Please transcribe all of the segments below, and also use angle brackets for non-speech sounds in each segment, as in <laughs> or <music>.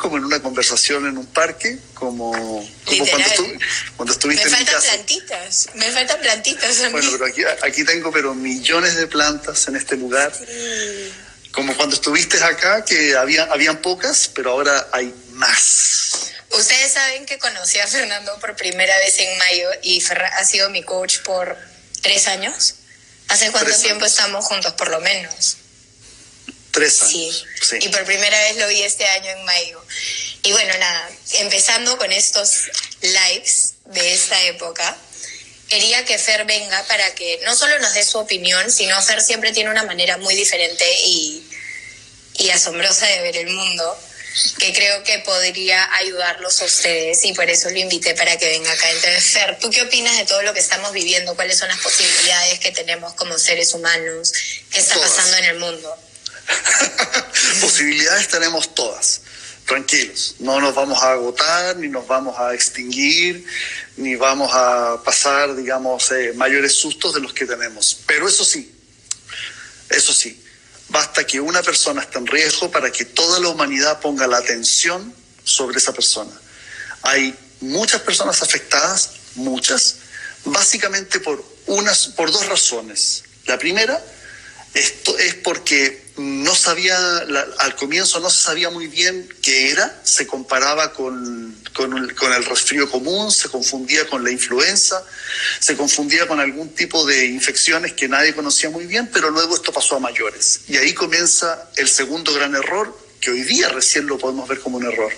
como en una conversación en un parque, como, como cuando, estu cuando estuviste me en mi casa. faltan plantitas, me faltan plantitas a mí. Bueno, pero aquí, aquí tengo pero millones de plantas en este lugar. Sí. Como cuando estuviste acá, que había, habían pocas, pero ahora hay más. Ustedes saben que conocí a Fernando por primera vez en mayo y Ferra ha sido mi coach por tres años. ¿Hace cuánto Tres tiempo años. estamos juntos? Por lo menos. Tres Sí. años. Sí. Y por primera vez lo vi este año en mayo. Y bueno, nada, empezando con estos lives de esta época, quería que Fer venga para que no solo nos dé su opinión, sino Fer siempre tiene una manera muy diferente y, y asombrosa de ver el mundo, que creo que podría ayudarlos a ustedes y por eso lo invité para que venga acá. Entonces, Fer, ¿tú qué opinas de todo lo que estamos viviendo? ¿Cuáles son las posibilidades que tenemos como seres humanos? ¿Qué está Todas. pasando en el mundo? <laughs> Posibilidades tenemos todas. Tranquilos, no nos vamos a agotar, ni nos vamos a extinguir, ni vamos a pasar, digamos, eh, mayores sustos de los que tenemos. Pero eso sí, eso sí, basta que una persona esté en riesgo para que toda la humanidad ponga la atención sobre esa persona. Hay muchas personas afectadas, muchas, básicamente por, unas, por dos razones. La primera es porque no sabía, la- al comienzo no se sabía muy bien qué era, se comparaba con, con, el- con resfrío común, se confundía con la influenza, se confundía con algún tipo de infecciones que nadie conocía muy bien, pero luego esto pasó a mayores. Y ahí comienza el segundo gran error, que hoy día recién lo podemos ver como un error.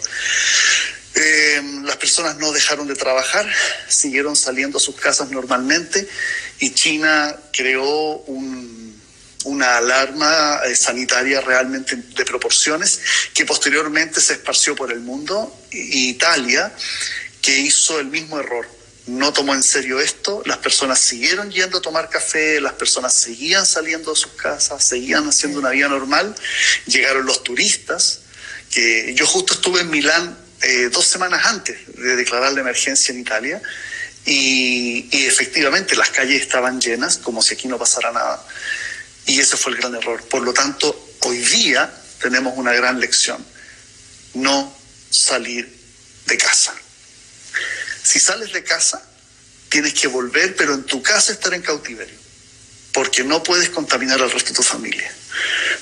Eh, las personas no dejaron de trabajar, siguieron saliendo a sus casas normalmente y China creó un- una alarma eh, sanitaria realmente de proporciones que posteriormente se esparció por el mundo. Italia, que hizo el mismo error, no tomó en serio esto, las personas siguieron yendo a tomar café, las personas seguían saliendo de sus casas, seguían haciendo una vida normal, llegaron los turistas, que yo justo estuve en Milán eh, dos semanas antes de declarar la emergencia en Italia y, y efectivamente las calles estaban llenas como si aquí no pasara nada y ese fue el gran error. Por lo tanto, hoy día tenemos una gran lección, no salir de casa. Si sales de casa, tienes que volver, pero en tu casa estar en cautiverio, porque no puedes contaminar al resto de tu familia.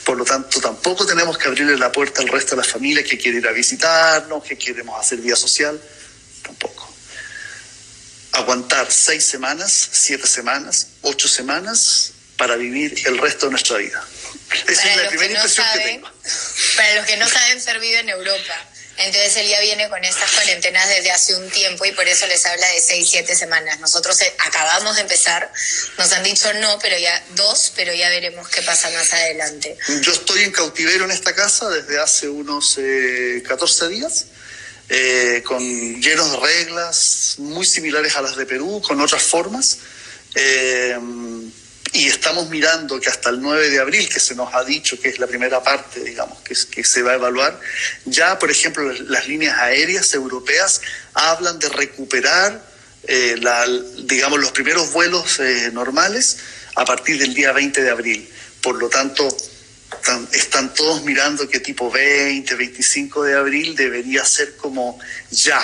Por lo tanto, tampoco tenemos que abrirle la puerta al resto de la familia que quiere ir a visitarnos, que queremos hacer vida social, tampoco. Aguantar seis semanas, siete semanas, ocho semanas para vivir el resto de nuestra vida. Esa Para es la que primera no impresión que tengo. Para los que no saben, Fer vive en Europa. Entonces él ya viene con estas cuarentenas desde hace un tiempo y por eso les habla de seis, siete semanas. Nosotros eh, acabamos de empezar, nos han dicho no, pero ya dos, pero ya veremos qué pasa más adelante. Yo estoy en cautiverio en esta casa desde hace unos eh, 14 días, eh, con llenos de reglas muy similares a las de Perú, con otras formas. Eh, y estamos mirando que hasta el 9 de abril, que se nos ha dicho que es la primera parte, digamos, que, que se va a evaluar, ya, por ejemplo, las, las líneas aéreas europeas hablan de recuperar, eh, la- digamos, los primeros vuelos eh, normales a partir del día 20 de abril. Por lo tanto, están, están todos mirando que tipo 20, 25 de abril debería ser como ya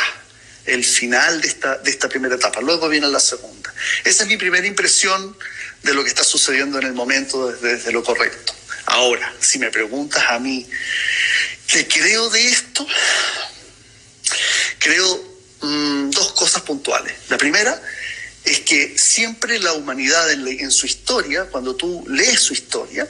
el final de esta, de esta primera etapa. Luego viene la segunda. Esa es mi primera impresión de lo que está sucediendo en el momento desde, lo correcto. Ahora, si me preguntas a mí, ¿qué creo de esto? Creo mm, dos cosas puntuales. La primera es que siempre la humanidad en, su historia, cuando tú lees su historia,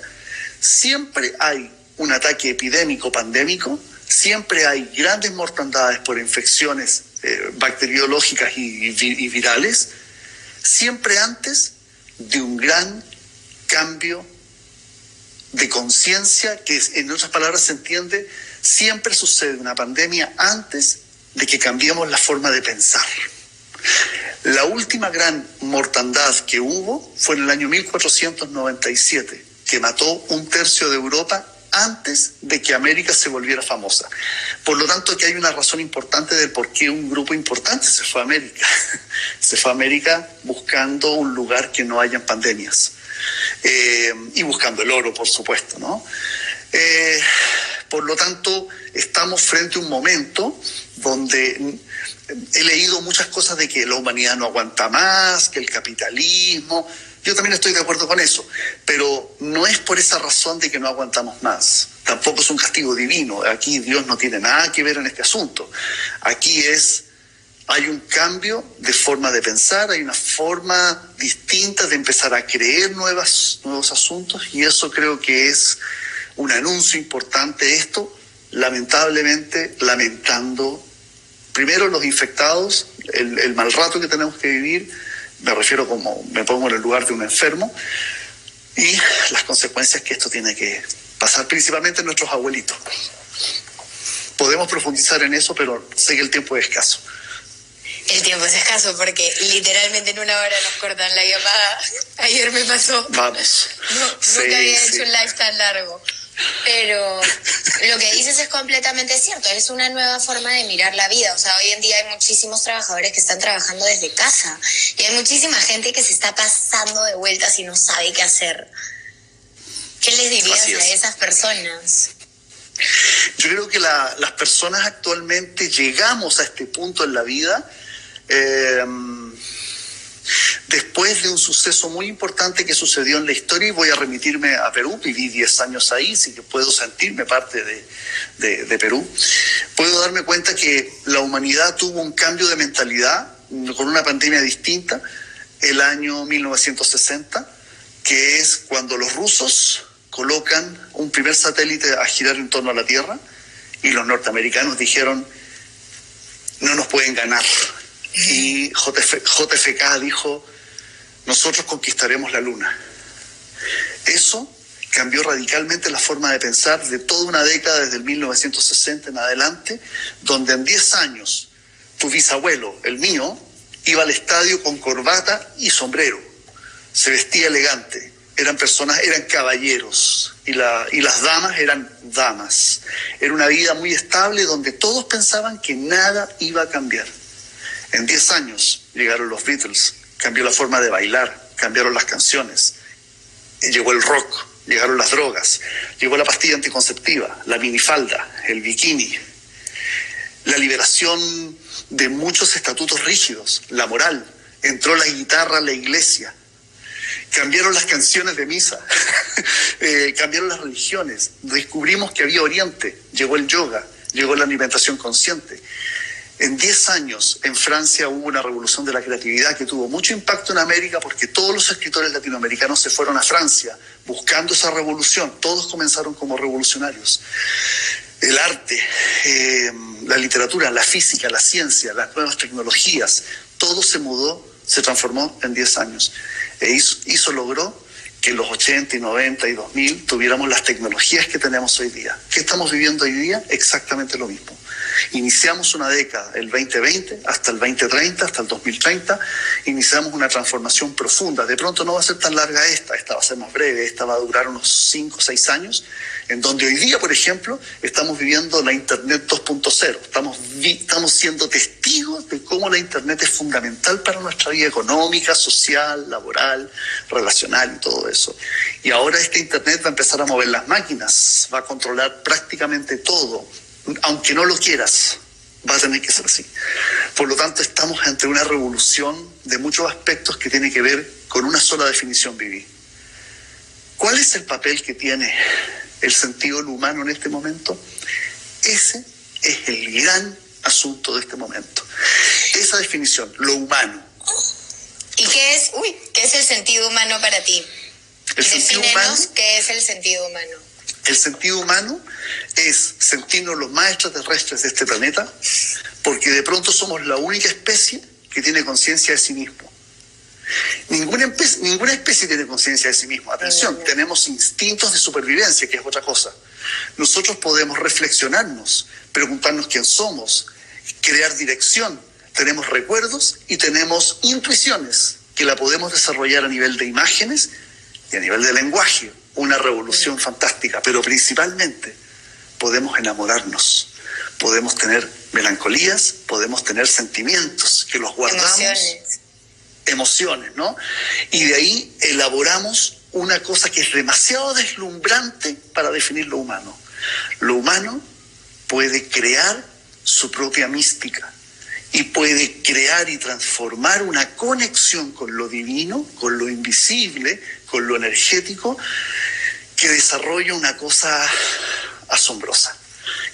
siempre hay un ataque epidémico, pandémico, siempre hay grandes mortandades por infecciones eh, bacteriológicas y virales, siempre antes de un gran cambio de conciencia, que en otras palabras se entiende, siempre sucede una pandemia antes de que cambiemos la forma de pensar. La última gran mortandad que hubo fue en el año 1497, que mató un tercio de Europa antes de que América se volviera famosa. Por lo tanto, que hay una razón importante del por qué un grupo importante se fue a América. <laughs> Se fue a América buscando un lugar que no hayan pandemias. Eh, y buscando el oro, por supuesto, ¿no? Eh, por lo tanto, estamos frente a un momento donde he leído muchas cosas de que la humanidad no aguanta más, que el capitalismo, yo también estoy de acuerdo con eso, pero no es por esa razón de que no aguantamos más. Tampoco es un castigo divino. Aquí Dios no tiene nada que ver en este asunto. Aquí es, hay un cambio de forma de pensar, hay una forma distinta de empezar a creer nuevas, nuevos asuntos y eso creo que es un anuncio importante esto, lamentablemente lamentando primero los infectados, el, el mal rato que tenemos que vivir, me refiero como me pongo en el lugar de un enfermo, y las consecuencias que esto tiene que pasar, principalmente en nuestros abuelitos. Podemos profundizar en eso, pero sé que el tiempo es escaso. El tiempo es escaso porque literalmente en una hora nos cortan la llamada. <laughs> Ayer me pasó. Vamos. No, nunca había hecho un live tan largo. Pero lo que dices es completamente cierto, es una nueva forma de mirar la vida. O sea, hoy en día hay muchísimos trabajadores que están trabajando desde casa y hay muchísima gente que se está pasando de vueltas y no sabe qué hacer. ¿Qué les dirías a esas personas? Yo creo que las personas actualmente llegamos a este punto en la vida. Eh, después de un suceso muy importante que sucedió en la historia, y voy a remitirme a Perú, viví 10 años ahí, así que puedo sentirme parte de, de, Perú, puedo darme cuenta que la humanidad tuvo un cambio de mentalidad con una pandemia distinta el año 1960, que es cuando los rusos colocan un primer satélite a girar en torno a la Tierra y los norteamericanos dijeron, no nos pueden ganar, y JFK dijo, nosotros conquistaremos la luna. Eso cambió radicalmente la forma de pensar de toda una década desde el 1960 en adelante, donde en 10 años tu bisabuelo, el mío, iba al estadio con corbata y sombrero, se vestía elegante, eran personas, eran caballeros y las damas eran damas. Era una vida muy estable donde todos pensaban que nada iba a cambiar. En 10 años llegaron los Beatles, cambió la forma de bailar, cambiaron las canciones, llegó el rock, llegaron las drogas, llegó la pastilla anticonceptiva, la minifalda, el bikini, la liberación de muchos estatutos rígidos, la moral, entró la guitarra a la iglesia, cambiaron las canciones de misa, <laughs> eh, cambiaron las religiones, descubrimos que había oriente, llegó el yoga, llegó la alimentación consciente. En 10 años en Francia hubo una revolución de la creatividad que tuvo mucho impacto en América porque todos los escritores latinoamericanos se fueron a Francia buscando esa revolución. Todos comenzaron como revolucionarios. El arte, eh, la literatura, la física, la ciencia, las nuevas tecnologías, todo se mudó, se transformó en 10 años. E hizo, hizo, logró que en los 80 y 90 y 2000 tuviéramos las tecnologías que tenemos hoy día. ¿Qué estamos viviendo hoy día? Exactamente lo mismo. Iniciamos una década, el 2020 hasta el 2030, hasta el 2030, iniciamos una transformación profunda. De pronto no va a ser tan larga esta, esta va a ser más breve, esta va a durar unos 5 o 6 años, en donde hoy día, por ejemplo, estamos viviendo la Internet 2.0. Estamos, estamos siendo testigos de cómo la Internet es fundamental para nuestra vida económica, social, laboral, relacional y todo eso. Y ahora este Internet va a empezar a mover las máquinas, va a controlar prácticamente todo aunque no lo quieras, va a tener que ser así. Por lo tanto, estamos ante una revolución de muchos aspectos que tiene que ver con una sola definición vivir. ¿Cuál es el papel que tiene el sentido del humano en este momento? Ese es el gran asunto de este momento. Esa definición, lo humano. ¿Y qué es, uy, qué es el sentido humano para ti? El sentido humano, qué es el sentido humano. El sentido humano es sentirnos los más extraterrestres de este planeta, porque de pronto somos la única especie que tiene conciencia de sí mismo. Ninguna, especie, ninguna especie tiene conciencia de sí mismo. Atención, tenemos instintos de supervivencia, que es otra cosa. Nosotros podemos reflexionarnos, preguntarnos quién somos, crear dirección. Tenemos recuerdos y tenemos intuiciones que la podemos desarrollar a nivel de imágenes y a nivel de lenguaje. Una revolución fantástica, pero principalmente podemos enamorarnos, podemos tener melancolías, podemos tener sentimientos que los guardamos. Emociones. Emociones, ¿no? Y de ahí elaboramos una cosa que es demasiado deslumbrante para definir lo humano. Lo humano puede crear su propia mística y puede crear y transformar una conexión con lo divino, con lo invisible, con lo energético, que desarrolla una cosa asombrosa.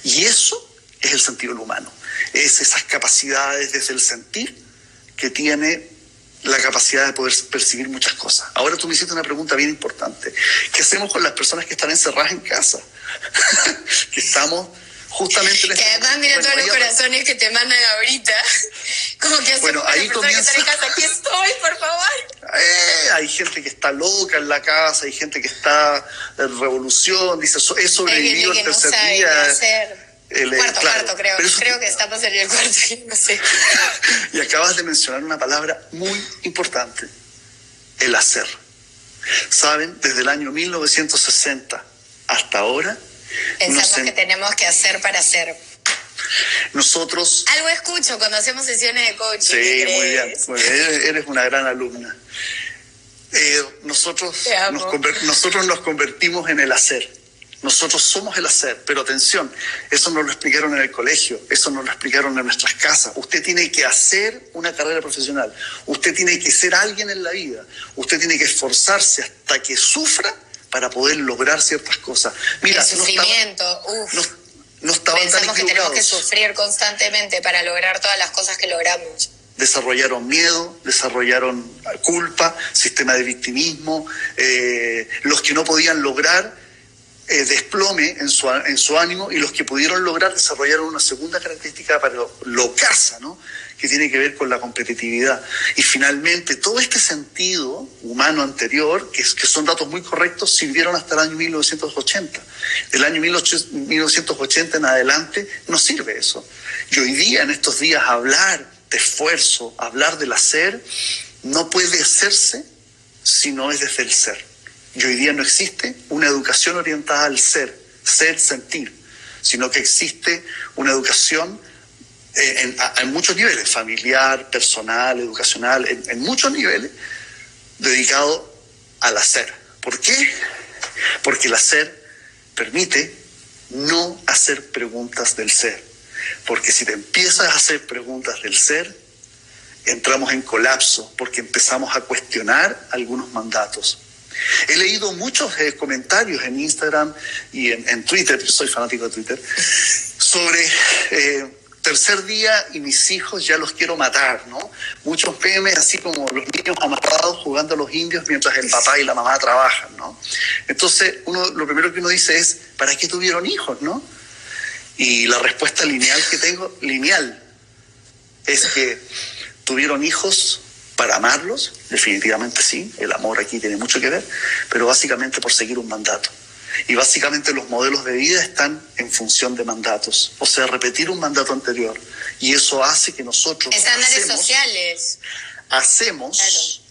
Y eso es el sentido humano, es esas capacidades desde el sentir que tiene la capacidad de poder percibir muchas cosas. Ahora tú me hiciste una pregunta bien importante. ¿Qué hacemos con las personas que están encerradas en casa? <laughs> que estamos justamente en este Que además mira todos los corazones que te mandan ahorita. <laughs> Como que bueno, ahí personas que en casa. Aquí estoy, por favor. Eh, hay gente que está loca en la casa, hay gente que está en revolución, dice, he sobrevivido el tercer no día. El, cuarto, cuarto, creo. Creo que estamos en el cuarto, <laughs> no sé. <laughs> y acabas de mencionar una palabra muy importante, el hacer. ¿Saben? Desde el año 1960 hasta ahora... Pensamos que tenemos que hacer para hacer. Nosotros... Algo escucho cuando hacemos sesiones de coaching. Sí, muy bien, Eres una gran alumna. Eh, nosotros, nosotros nos convertimos en el hacer. Nosotros somos el hacer, pero atención, eso nos lo explicaron en el colegio, eso nos lo explicaron en nuestras casas. Usted tiene que hacer una carrera profesional, usted tiene que ser alguien en la vida, usted tiene que esforzarse hasta que sufra para poder lograr ciertas cosas. Mira, el sufrimiento, no, no, Pensamos que tenemos que sufrir constantemente para lograr todas las cosas que logramos desarrollaron miedo, desarrollaron culpa, sistema de victimismo, eh, los que no podían lograr eh, desplome en su, en su ánimo y los que pudieron lograr desarrollaron una segunda característica para lo casa, ¿no? Que tiene que ver con la competitividad. Y finalmente, todo este sentido humano anterior, que, que son datos muy correctos, sirvieron hasta el año 1980. Del año 1980 en adelante no sirve eso. Y hoy día, en estos días, hablar de esfuerzo, hablar del hacer, no puede hacerse si no es desde el ser. Y hoy día no existe una educación orientada al ser, ser, sentir, sino que existe una educación eh, en, muchos niveles, familiar, personal, educacional, en, muchos niveles, dedicado al hacer. ¿Por qué? Porque el hacer permite no hacer preguntas del ser. Porque si te empiezas a hacer preguntas del ser, entramos en colapso porque empezamos a cuestionar algunos mandatos. He leído muchos eh, comentarios en Instagram y en, Twitter, soy fanático de Twitter, sobre eh, tercer día y mis hijos ya los quiero matar, ¿no? Muchos memes así como los niños amarrados jugando a los indios mientras el papá y la mamá trabajan, ¿no? Entonces, uno, lo primero que uno dice es, ¿para qué tuvieron hijos, no? Y la respuesta lineal que tengo, lineal, es que tuvieron hijos para amarlos, definitivamente sí, el amor aquí tiene mucho que ver, pero básicamente por seguir un mandato. Y básicamente los modelos de vida están en función de mandatos, o sea, repetir un mandato anterior. Y eso hace que nosotros... Estándares sociales. Hacemos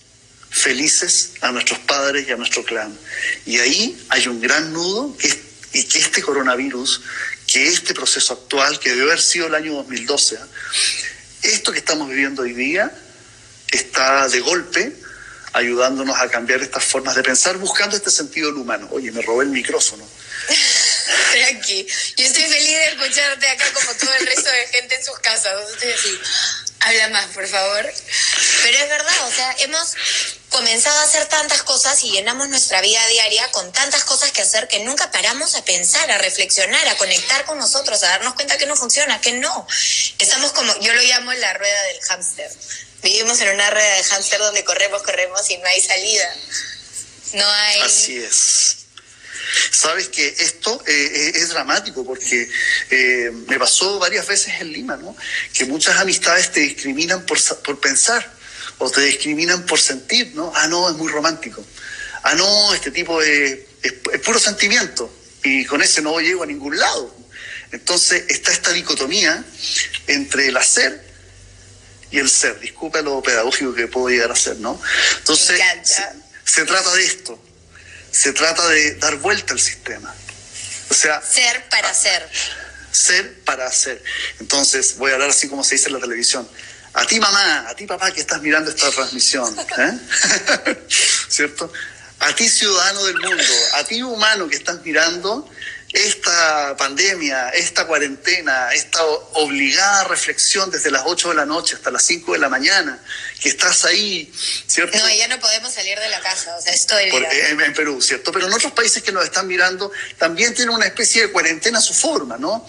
felices a nuestros padres y a nuestro clan. Y ahí hay un gran nudo que y que este coronavirus, que este proceso actual, que debe haber sido el año 2012, esto que estamos viviendo hoy día, está de golpe ayudándonos a cambiar estas formas de pensar, buscando este sentido del humano. Oye, me robé el micrófono. <laughs> Tranqui, yo estoy feliz de escucharte acá como todo el resto de gente en sus casas. Habla más, por favor. Pero es verdad, o sea, hemos comenzado a hacer tantas cosas y llenamos nuestra vida diaria con tantas cosas que hacer que nunca paramos a pensar, a reflexionar, a conectar con nosotros, a darnos cuenta que no funciona, que no. Estamos como, yo lo llamo la rueda del hámster Vivimos en una rueda de hámster donde corremos, corremos y no hay salida. No hay. Así es. Sabes que esto eh, eh, es dramático porque eh, me pasó varias veces en Lima, ¿no? Que muchas amistades te discriminan por, por pensar o te discriminan por sentir, ¿no? Ah, no, es muy romántico. Ah, no, este tipo es, es, es puro sentimiento y con ese no llego a ningún lado. Entonces está esta dicotomía entre el hacer y el ser. Disculpa lo pedagógico que puedo llegar a ser, ¿no? Entonces, se, trata de esto. Se trata de dar vuelta al sistema. O sea... Ser para ser. Ser para hacer. Entonces, voy a hablar así como se dice en la televisión. A ti mamá, a ti papá que estás mirando esta transmisión, ¿eh? <laughs> ¿cierto? A ti ciudadano del mundo, a ti humano que estás mirando esta pandemia, esta cuarentena, esta obligada reflexión desde las 8 de la noche hasta las 5 de la mañana, que estás ahí, ¿cierto? No, ya no podemos salir de la casa, o sea, estoy en, en, Perú, ¿cierto? Pero en otros países que nos están mirando también tienen una especie de cuarentena a su forma, ¿no?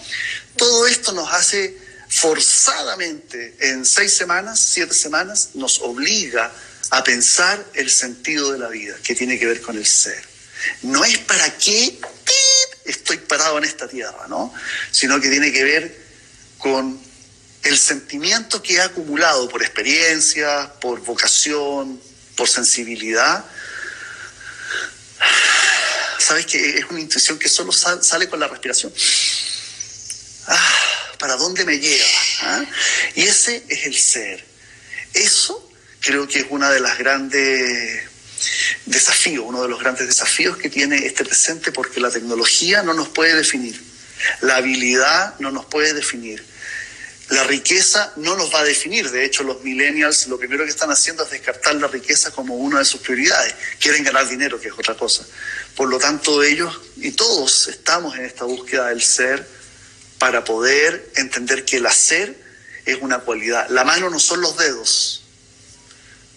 Todo esto nos hace forzadamente en seis semanas, siete semanas, nos obliga a pensar el sentido de la vida, que tiene que ver con el ser. No es para qué estoy parado en esta tierra, ¿no? Sino que tiene que ver con el sentimiento que he acumulado por experiencia, por vocación, por sensibilidad. Sabes que es una intuición que solo sale con la respiración. Ah, ¿Para dónde me lleva? ¿Ah? Y ese es el ser. Eso creo que es una de las grandes desafío, uno de los grandes desafíos que tiene este presente, porque la tecnología no nos puede definir, la habilidad no nos puede definir, la riqueza no nos va a definir. De hecho, los millennials lo primero que están haciendo es descartar la riqueza como una de sus prioridades. Quieren ganar dinero, que es otra cosa. Por lo tanto, ellos y todos estamos en esta búsqueda del ser para poder entender que el hacer es una cualidad. La mano no son los dedos.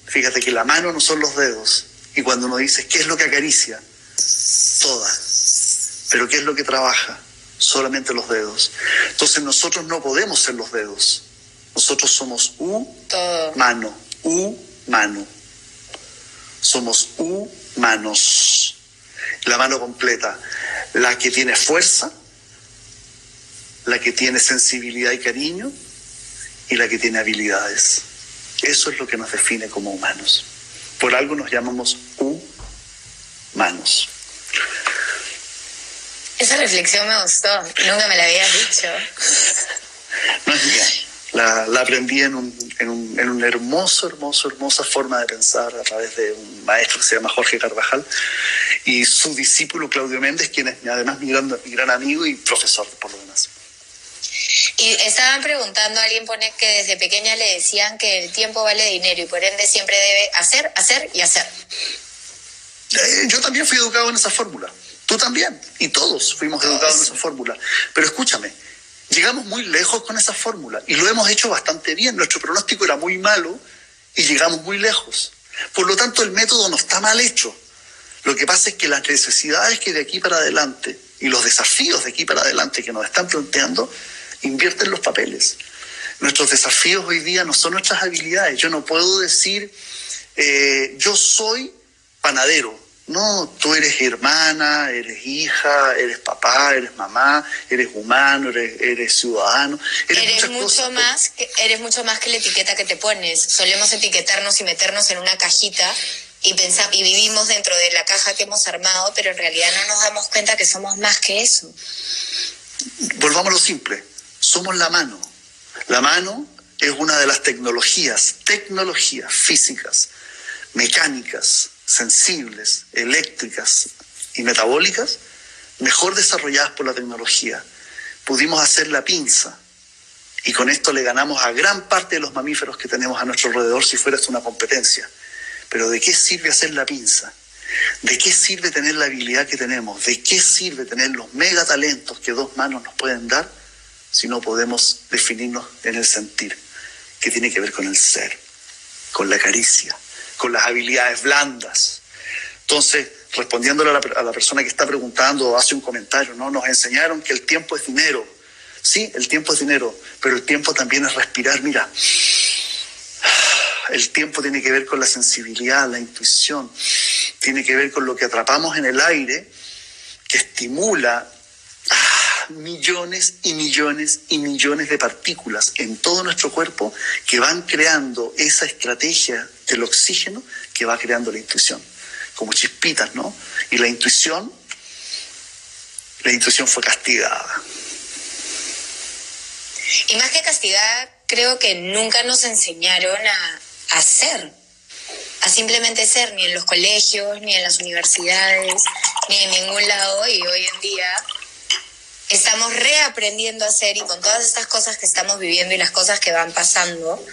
Fíjate que la mano no son los dedos. Y cuando uno dice, ¿qué es lo que acaricia? Toda. Pero ¿qué es lo que trabaja? Solamente los dedos. Entonces nosotros no podemos ser los dedos. Nosotros somos humano, humano. Somos humanos. La mano completa. La que tiene fuerza, la que tiene sensibilidad y cariño y la que tiene habilidades. Eso es lo que nos define como humanos. Por algo nos llamamos humanos. Esa reflexión me gustó, nunca me la habías dicho. No es mía, la, aprendí en un, en, un, en un hermoso, hermoso, hermosa forma de pensar a través de un maestro que se llama Jorge Carvajal y su discípulo Claudio Méndez, quien es además mi gran, mi gran amigo y profesor por lo demás. Y estaban preguntando, alguien pone que desde pequeña le decían que el tiempo vale dinero y por ende siempre debe hacer, hacer y hacer. Eh, yo también fui educado en esa fórmula. Tú también. Y todos fuimos educados en esa fórmula. Pero escúchame, llegamos muy lejos con esa fórmula y lo hemos hecho bastante bien. Nuestro pronóstico era muy malo y llegamos muy lejos. Por lo tanto, el método no está mal hecho. Lo que pasa es que las necesidades que de aquí para adelante y los desafíos de aquí para adelante que nos están planteando invierten los papeles. Nuestros desafíos hoy día no son nuestras habilidades. Yo no puedo decir, eh, yo soy panadero. No, tú eres hermana, eres hija, eres papá, eres mamá, eres humano, eres, ciudadano. Eres, mucho más que, eres mucho más que la etiqueta que te pones. Solemos etiquetarnos y meternos en una cajita y pensar, y vivimos dentro de la caja que hemos armado, pero en realidad no nos damos cuenta que somos más que eso. Volvamos a lo simple somos la mano. La mano es una de las tecnologías, tecnologías físicas, mecánicas, sensibles, eléctricas y metabólicas mejor desarrolladas por la tecnología. Pudimos hacer la pinza y con esto le ganamos a gran parte de los mamíferos que tenemos a nuestro alrededor si fuera una competencia. Pero ¿de qué sirve hacer la pinza? ¿De qué sirve tener la habilidad que tenemos? ¿De qué sirve tener los megatalentos que dos manos nos pueden dar si no podemos definirnos en el sentir, que tiene que ver con el ser, con la caricia, con las habilidades blandas. Entonces, respondiéndole a la, persona que está preguntando o hace un comentario, ¿no? Nos enseñaron que el tiempo es dinero. Sí, el tiempo es dinero, pero el tiempo también es respirar. Mira, el tiempo tiene que ver con la sensibilidad, la intuición, tiene que ver con lo que atrapamos en el aire, que estimula millones y millones y millones de partículas en todo nuestro cuerpo que van creando esa estrategia del oxígeno que va creando la intuición, como chispitas, ¿no? Y la intuición, la intuición fue castigada. Y más que castigada, creo que nunca nos enseñaron a, a ser, a simplemente ser, ni en los colegios, ni en las universidades, ni en ningún lado, y hoy en día estamos reaprendiendo a hacer y con todas estas cosas que estamos viviendo y las cosas que van pasando,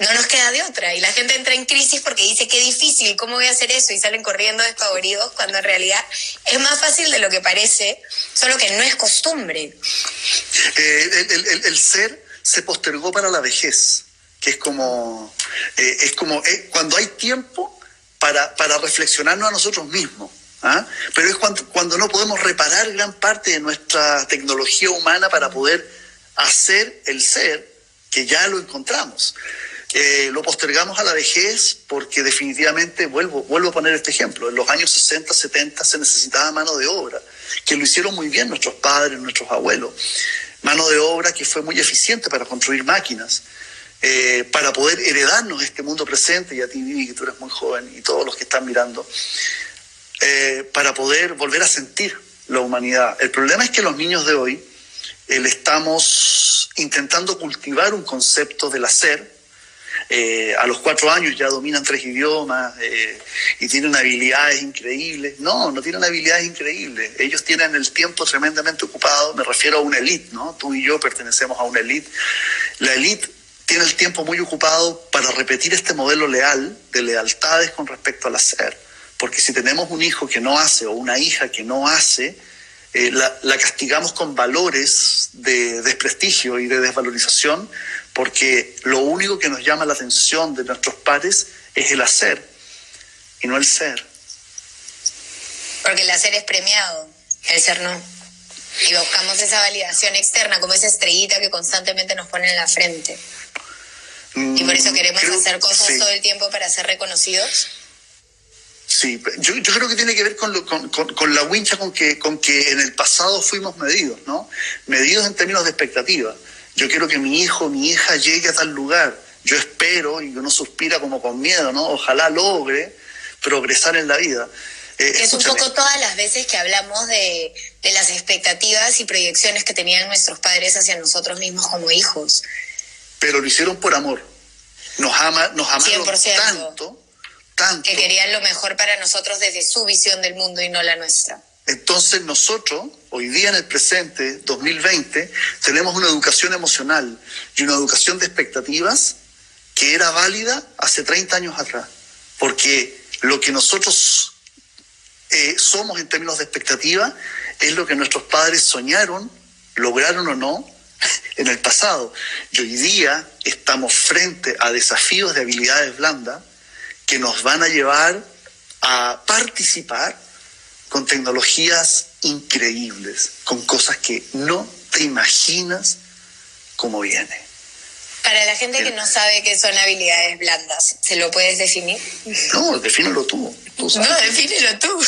no nos queda de otra. Y la gente entra en crisis porque dice, qué difícil, ¿cómo voy a hacer eso? Y salen corriendo despavoridos cuando en realidad es más fácil de lo que parece, solo que no es costumbre. Eh, el, ser se postergó para la vejez, que es como, eh, es como eh, cuando hay tiempo para, para reflexionarnos a nosotros mismos. ¿Ah? Pero es cuando, cuando no podemos reparar gran parte de nuestra tecnología humana para poder hacer el ser que ya lo encontramos. Eh, lo postergamos a la vejez porque definitivamente, vuelvo, vuelvo a poner este ejemplo, en los años 60, 70 se necesitaba mano de obra, que lo hicieron muy bien nuestros padres, nuestros abuelos, mano de obra que fue muy eficiente para construir máquinas, eh, para poder heredarnos este mundo presente, y a ti Vivi, que tú eres muy joven, y todos los que están mirando, eh, para poder volver a sentir la humanidad. El problema es que los niños de hoy le estamos intentando cultivar un concepto del hacer, eh, a los cuatro años ya dominan tres idiomas eh, y tienen habilidades increíbles. No, no tienen habilidades increíbles. Ellos tienen el tiempo tremendamente ocupado. Me refiero a una élite, ¿no? Tú y yo pertenecemos a una élite. La élite tiene el tiempo muy ocupado para repetir este modelo leal de lealtades con respecto al hacer. Porque si tenemos un hijo que no hace o una hija que no hace, eh, la castigamos con valores de desprestigio y de desvalorización porque lo único que nos llama la atención de nuestros padres es el hacer y no el ser. Porque el hacer es premiado, el ser no. Y buscamos esa validación externa, como esa estrellita que constantemente nos pone en la frente. y por eso mm, queremos hacer cosas todo el tiempo para ser reconocidos. Sí, yo, creo que tiene que ver con, la wincha con que, con que en el pasado fuimos medidos, ¿no? Medidos en términos de expectativa. Yo quiero que mi hijo, mi hija llegue a tal lugar. Yo espero y uno suspira como con miedo, ¿no? Ojalá logre progresar en la vida. Eh, es un poco todas las veces que hablamos de, las expectativas y proyecciones que tenían nuestros padres hacia nosotros mismos como hijos. Pero lo hicieron por amor. Nos, ama, nos amaron tanto, tanto. Que querían lo mejor para nosotros desde su visión del mundo y no la nuestra. Entonces nosotros, hoy día en el presente, 2020, tenemos una educación emocional y una educación de expectativas que era válida hace 30 años atrás. Porque lo que nosotros eh, somos en términos de expectativa es lo que nuestros padres soñaron, lograron o no <laughs> en el pasado. Y hoy día estamos frente a desafíos de habilidades blandas que nos van a llevar a participar con tecnologías increíbles, con cosas que no te imaginas cómo viene. Para la gente que no sabe qué son habilidades blandas, ¿se lo puedes definir? No, defínelo tú. no, defínelo tú.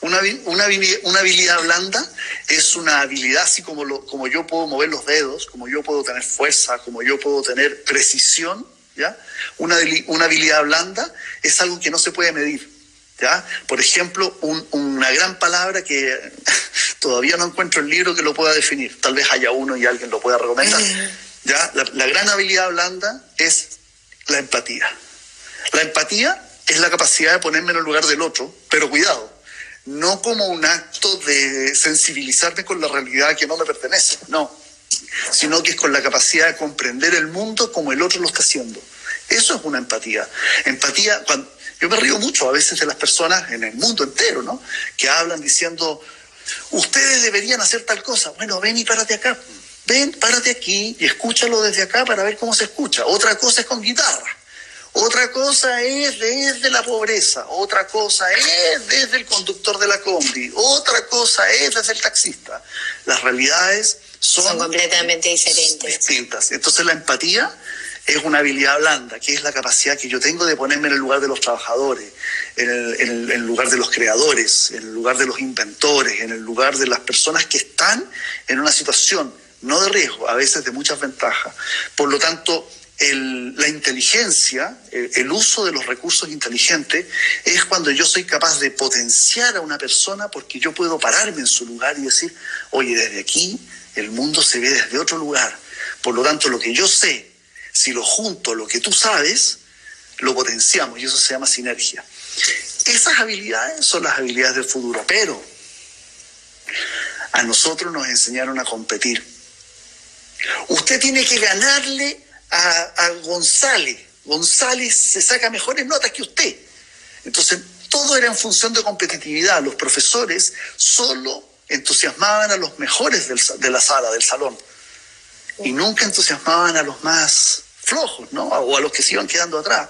Una, una, una, habilidad blanda es una habilidad así como, lo, como yo puedo mover los dedos, como yo puedo tener fuerza, como yo puedo tener precisión. ¿Ya? Una, una habilidad blanda es algo que no se puede medir ¿ya? Por ejemplo, una gran palabra que <laughs> todavía no encuentro el libro que lo pueda definir, tal vez haya uno y alguien lo pueda recomendar. ¿ya? La, gran habilidad blanda es la empatía. La empatía es la capacidad de ponerme en el lugar del otro, pero cuidado, no como un acto de sensibilizarme con la realidad que no me pertenece, no, sino que es con la capacidad de comprender el mundo como el otro lo está haciendo. Eso es una empatía. Empatía, yo me río mucho a veces de las personas en el mundo entero, ¿no? Que hablan diciendo, ustedes deberían hacer tal cosa. Bueno, ven y párate acá. Ven, párate aquí y escúchalo desde acá para ver cómo se escucha. Otra cosa es con guitarra. Otra cosa es desde la pobreza, otra cosa es desde el conductor de la combi, otra cosa es desde el taxista. Las realidades son, son completamente diferentes. Distintas. Entonces la empatía es una habilidad blanda, que es la capacidad que yo tengo de ponerme en el lugar de los trabajadores, en el, lugar de los creadores, en el lugar de los inventores, en el lugar de las personas que están en una situación no de riesgo, a veces de muchas ventajas. Por lo tanto, la inteligencia, el, uso de los recursos inteligentes, es cuando yo soy capaz de potenciar a una persona porque yo puedo pararme en su lugar y decir, oye, desde aquí el mundo se ve desde otro lugar. Por lo tanto, lo que yo sé si lo junto, lo que tú sabes, lo potenciamos y eso se llama sinergia. Esas habilidades son las habilidades del futuro, pero a nosotros nos enseñaron a competir. Usted tiene que ganarle a, González. González se saca mejores notas que usted. Entonces, todo era en función de competitividad. Los profesores solo entusiasmaban a los mejores de la sala, del salón. Y nunca entusiasmaban a los más flojos, ¿no? O a los que se iban quedando atrás.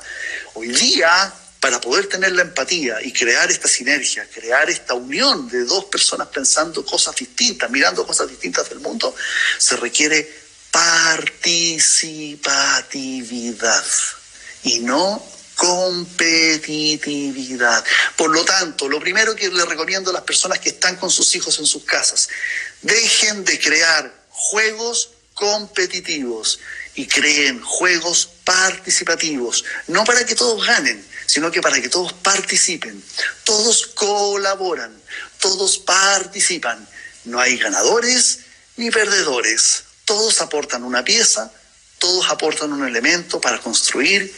Hoy día, para poder tener la empatía y crear esta sinergia, crear esta unión de dos personas pensando cosas distintas, mirando cosas distintas del mundo, se requiere participatividad y no competitividad. Por lo tanto, lo primero que le recomiendo a las personas que están con sus hijos en sus casas, dejen de crear juegos competitivos y creen juegos participativos, no para que todos ganen, sino que para que todos participen, todos colaboran, todos participan. No hay ganadores ni perdedores, todos aportan una pieza, todos aportan un elemento para construir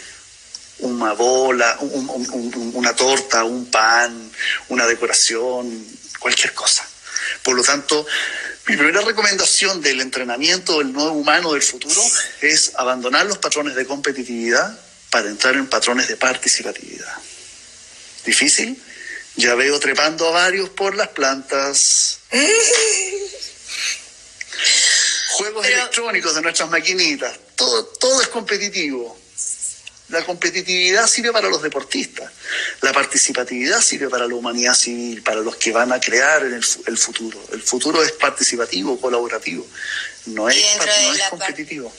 una bola, una torta, un pan, una decoración, cualquier cosa. Por lo tanto, mi primera recomendación del entrenamiento del nuevo humano del futuro es abandonar los patrones de competitividad para entrar en patrones de participatividad. ¿Difícil? Ya veo trepando a varios por las plantas. Juegos electrónicos de nuestras maquinitas. Todo, todo es competitivo. La competitividad sirve para los deportistas, la participatividad sirve para la humanidad civil, para los que van a crear el, el futuro. El futuro es participativo, colaborativo, no es, no es competitivo.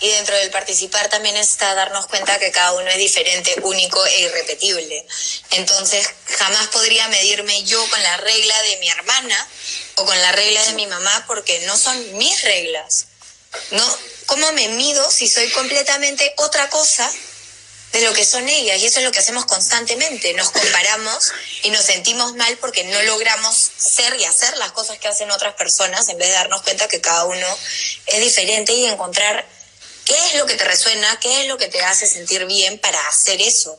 Y dentro del participar también está darnos cuenta que cada uno es diferente, único e irrepetible. Entonces, jamás podría medirme yo con la regla de mi hermana o con la regla de mi mamá porque no son mis reglas. ¿No? ¿Cómo me mido si soy completamente otra cosa de lo que son ellas? Y eso es lo que hacemos constantemente. Nos comparamos y nos sentimos mal porque no logramos ser y hacer las cosas que hacen otras personas en vez de darnos cuenta que cada uno es diferente y encontrar ¿Qué es lo que te resuena? ¿Qué es lo que te hace sentir bien para hacer eso?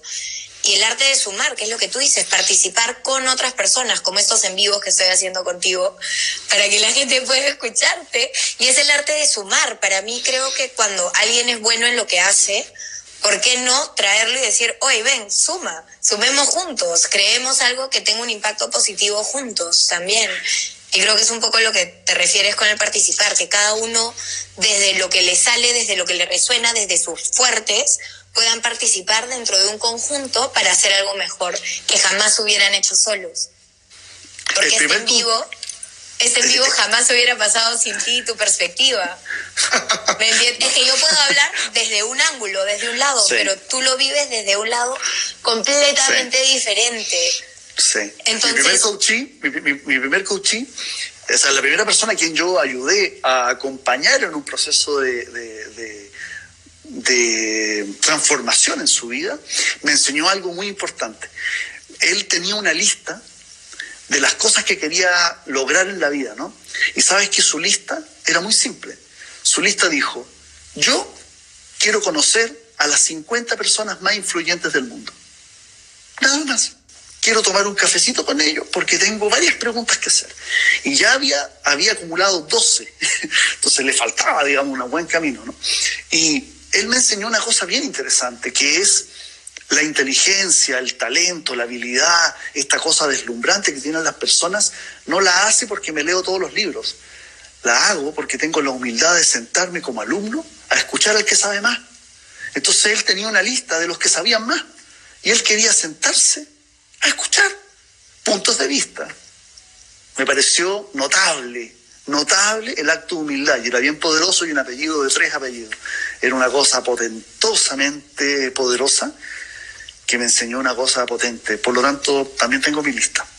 Y el arte de sumar, que es lo que tú dices, participar con otras personas, como estos en vivos que estoy haciendo contigo, para que la gente pueda escucharte. Y es el arte de sumar. Para mí creo que cuando alguien es bueno en lo que hace, ¿por qué no traerlo y decir, oye, ven, suma, sumemos juntos, creemos algo que tenga un impacto positivo juntos también? Y creo que es un poco lo que te refieres con el participar, que cada uno desde lo que le sale, desde lo que le resuena, desde sus fuertes, puedan participar dentro de un conjunto para hacer algo mejor que jamás hubieran hecho solos. Porque este en vivo, este en vivo jamás hubiera pasado sin ti y tu perspectiva. ¿Me entiendes? Es que yo puedo hablar desde un ángulo, desde un lado, pero tú lo vives desde un lado completamente diferente. Sí. mi primer coachee, mi, primer esa es la primera persona a quien yo ayudé a acompañar en un proceso de, de, de, transformación en su vida, me enseñó algo muy importante. Él tenía una lista de las cosas que quería lograr en la vida, ¿no? Y sabes que su lista era muy simple. Su lista dijo, yo quiero conocer a las 50 personas más influyentes del mundo. Nada más quiero tomar un cafecito con ellos porque tengo varias preguntas que hacer. Y ya había, había acumulado 12, <laughs> entonces le faltaba, digamos, un buen camino, ¿no? Y él me enseñó una cosa bien interesante, que es la inteligencia, el talento, la habilidad, esta cosa deslumbrante que tienen las personas, no la hace porque me leo todos los libros. La hago porque tengo la humildad de sentarme como alumno a escuchar al que sabe más. Entonces él tenía una lista de los que sabían más y él quería sentarse a escuchar puntos de vista. Me pareció notable, notable el acto de humildad, y era bien poderoso y un apellido de tres apellidos. Era una cosa potentosamente poderosa que me enseñó una cosa potente. Por lo tanto, también tengo mi lista. <laughs>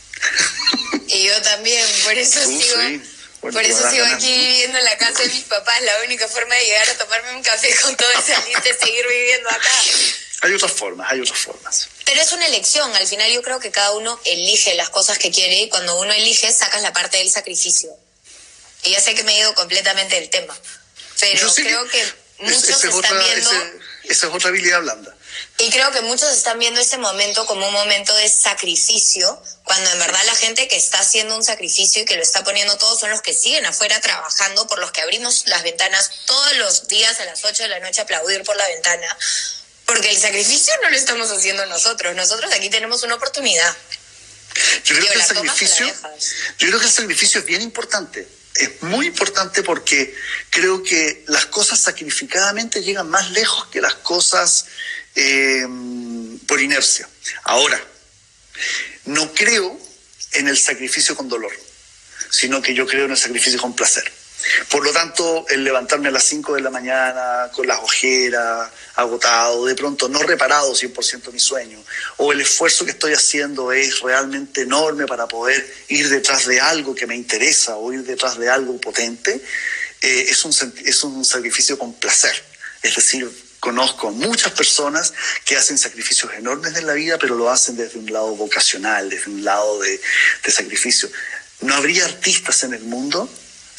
Y yo también, por eso sigo. por eso sigo aquí viviendo en la casa de mis papás. La única forma de llegar a tomarme un café con toda esa lista es seguir viviendo acá. Hay otras formas, hay otras formas. Pero es una elección, al final yo creo que cada uno elige las cosas que quiere y cuando uno elige sacas la parte del sacrificio. Y ya sé que me he ido completamente del tema, pero creo que, muchos están viendo... esa es otra habilidad blanda. Y creo que muchos están viendo este momento como un momento de sacrificio, cuando en verdad la gente que está haciendo un sacrificio y que lo está poniendo todo son los que siguen afuera trabajando, por los que abrimos las ventanas todos los días a las 8 de la noche a aplaudir por la ventana, Porque el sacrificio no lo estamos haciendo nosotros. Nosotros aquí tenemos una oportunidad. Yo creo, que el sacrificio, yo creo que el sacrificio es bien importante. Es muy importante porque creo que las cosas sacrificadamente llegan más lejos que las cosas eh, por inercia. Ahora, no creo en el sacrificio con dolor, sino que yo creo en el sacrificio con placer. Por lo tanto, el levantarme a las 5 de la mañana con las ojeras, agotado, de pronto no reparado 100% mi sueño, o el esfuerzo que estoy haciendo es realmente enorme para poder ir detrás de algo que me interesa o ir detrás de algo potente, eh, es, un, es un sacrificio con placer. Es decir, conozco muchas personas que hacen sacrificios enormes en la vida, pero lo hacen desde un lado vocacional, desde un lado de, de sacrificio. No habría artistas en el mundo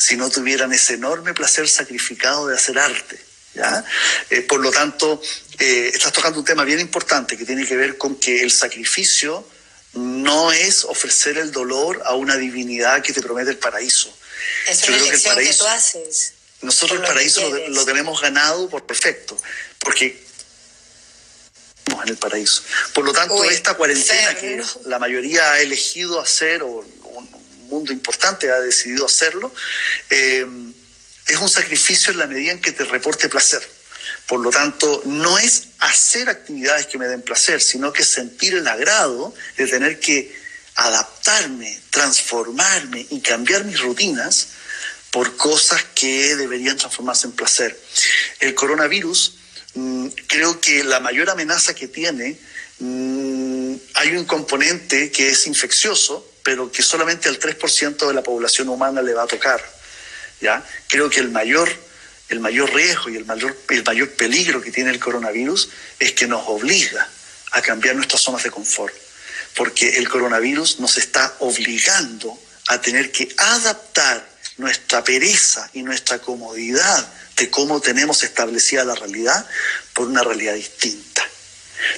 si no tuvieran ese enorme placer sacrificado de hacer arte. ¿ya? Eh, por lo tanto, eh, estás tocando un tema bien importante que tiene que ver con que el sacrificio no es ofrecer el dolor a una divinidad que te promete el paraíso. Es una elección que, tú haces. Nosotros el paraíso lo, tenemos ganado por perfecto, porque en el paraíso. Por lo tanto, esta cuarentena que la mayoría ha elegido hacer o mundo importante ha decidido hacerlo, eh, es un sacrificio en la medida en que te reporte placer. Por lo tanto, no es hacer actividades que me den placer, sino que sentir el agrado de tener que adaptarme, transformarme y cambiar mis rutinas por cosas que deberían transformarse en placer. El coronavirus, mm, creo que la mayor amenaza que tiene, mm, hay un componente que es infeccioso, pero que solamente al 3% de la población humana le va a tocar. ¿ya? Creo que el mayor, el mayor riesgo y el mayor, el mayor peligro que tiene el coronavirus es que nos obliga a cambiar nuestras zonas de confort, porque el coronavirus nos está obligando a tener que adaptar nuestra pereza y nuestra comodidad de cómo tenemos establecida la realidad por una realidad distinta.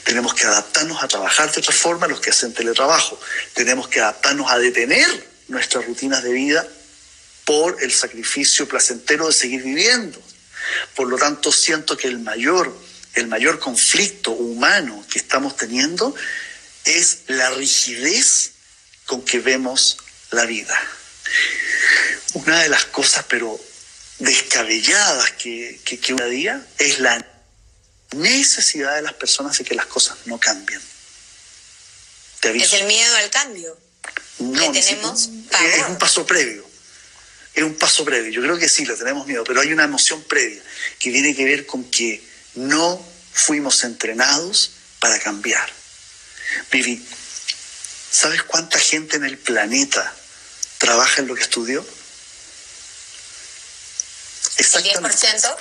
Tenemos que adaptarnos a trabajar de otra forma los que hacen teletrabajo. Tenemos que adaptarnos a detener nuestras rutinas de vida por el sacrificio placentero de seguir viviendo. Por lo tanto, siento que el mayor, el mayor conflicto humano que estamos teniendo es la rigidez con que vemos la vida. Una de las cosas, pero descabelladas que, que, que día es la necesidad de las personas de que las cosas no cambien. Es el miedo al cambio. No, tenemos es un paso previo. Es un paso previo. Yo creo que sí, lo tenemos miedo, pero hay una emoción previa que tiene que ver con que no fuimos entrenados para cambiar. Vivi, ¿sabes cuánta gente en el planeta trabaja en lo que estudió? Exactamente. ¿El 10%?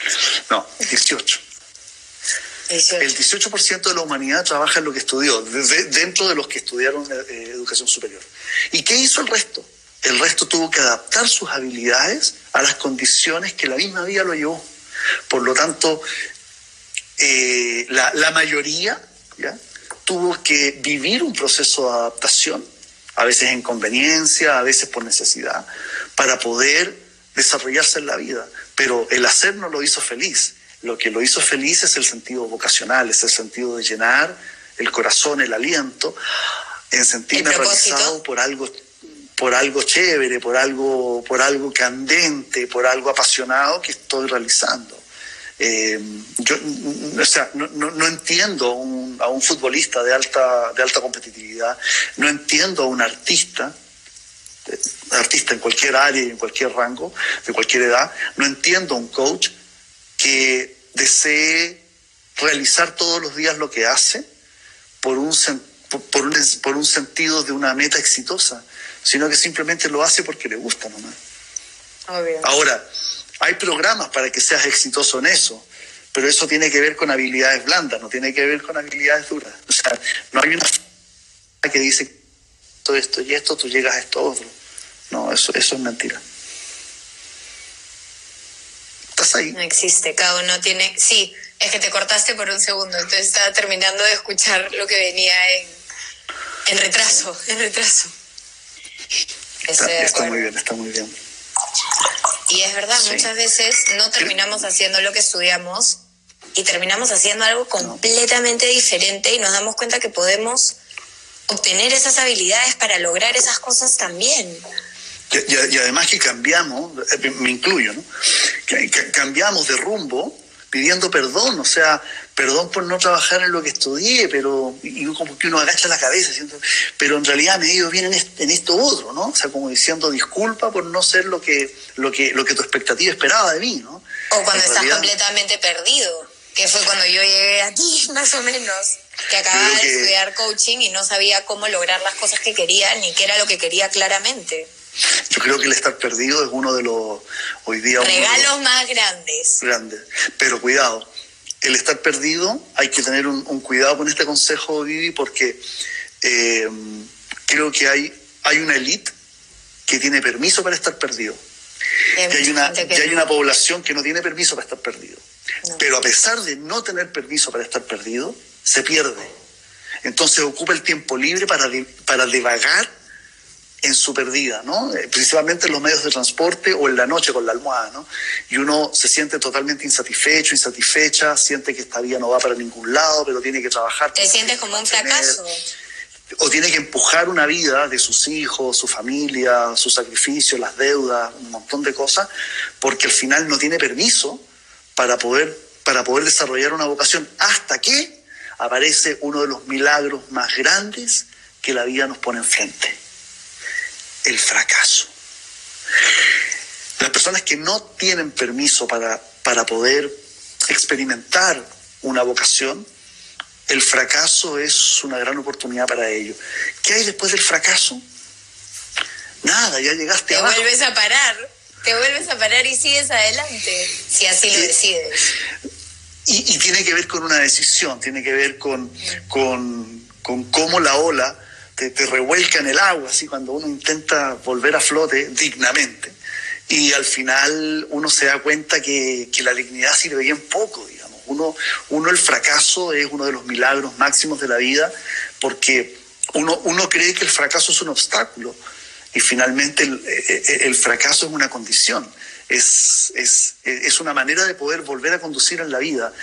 No, 18. El 18% de la humanidad trabaja en lo que estudió, dentro de los que estudiaron eh, educación superior. ¿Y qué hizo el resto? El resto tuvo que adaptar sus habilidades a las condiciones que la misma vida lo llevó. Por lo tanto, eh, la, mayoría tuvo que vivir un proceso de adaptación, a veces en conveniencia, a veces por necesidad, para poder desarrollarse en la vida. Pero el hacer no lo hizo feliz lo que lo hizo feliz es el sentido vocacional, es el sentido de llenar el corazón, el aliento, en sentirme realizado por algo por algo chévere, por algo, por algo candente, por algo apasionado que estoy realizando. Eh, yo o sea, no, no, entiendo a un futbolista de alta, de alta competitividad, no entiendo a un artista, eh, artista en cualquier área y en cualquier rango, de cualquier edad, no entiendo a un coach que desee realizar todos los días lo que hace por un, por un, por un sentido de una meta exitosa, sino que simplemente lo hace porque le gusta nomás. Ahora, hay programas para que seas exitoso en eso, pero eso tiene que ver con habilidades blandas, no tiene que ver con habilidades duras. O sea, no hay una que dice todo esto y esto, tú llegas a esto otro. No, eso, eso es mentira. No existe, cada uno tiene... Sí, es que te cortaste por un segundo, entonces estaba terminando de escuchar lo que venía en, retraso, en retraso. Está, muy bien, está muy bien. Y es verdad, muchas veces no terminamos haciendo lo que estudiamos y terminamos haciendo algo completamente diferente y nos damos cuenta que podemos obtener esas habilidades para lograr esas cosas también. Y, además que cambiamos, eh, me incluyo, ¿no? cambiamos de rumbo pidiendo perdón, o sea, perdón por no trabajar en lo que estudié, pero y como que uno agacha la cabeza, pero en realidad me he ido bien en, esto otro, ¿no? O sea, como diciendo disculpa por no ser lo que, lo que, lo que tu expectativa esperaba de mí, ¿no? O cuando estás completamente perdido, que fue cuando yo llegué a ti, <laughs> más o menos, que acababa de estudiar coaching y no sabía cómo lograr las cosas que quería ni qué era lo que quería claramente. Yo creo que el estar perdido es uno de los, hoy día... Regalos más grandes. Grandes. Pero cuidado, el estar perdido, hay que tener un, cuidado con este consejo, Vivi, porque eh, creo que hay, hay una élite que tiene permiso para estar perdido. Y hay, una, hay una población que no tiene permiso para estar perdido. Pero a pesar de no tener permiso para estar perdido, se pierde. Entonces ocupa el tiempo libre para, para divagar en su perdida, ¿no? Eh, principalmente en los medios de transporte o en la noche con la almohada, ¿no? Y uno se siente totalmente insatisfecho, insatisfecha, siente que esta vida no va para ningún lado, pero tiene que trabajar. Te sientes como un fracaso. O tiene que empujar una vida de sus hijos, su familia, sus sacrificios, las deudas, un montón de cosas, porque al final no tiene permiso para poder, para poder desarrollar una vocación hasta que aparece uno de los milagros más grandes que la vida nos pone enfrente el fracaso. Las personas que no tienen permiso para, para poder experimentar una vocación, el fracaso es una gran oportunidad para ellos. ¿Qué hay después del fracaso? Nada, ya llegaste Te vuelves a parar, te vuelves a parar y sigues adelante, si así lo decides. Y, tiene que ver con una decisión, tiene que ver con, con, con cómo la ola te, revuelca en el agua, así cuando uno intenta volver a flote dignamente. Y al final uno se da cuenta que, la dignidad sirve bien poco, digamos. Uno, uno el fracaso es uno de los milagros máximos de la vida porque uno, uno cree que el fracaso es un obstáculo y finalmente el, el fracaso es una condición, es, es, es, una manera de poder volver a conducir en la vida.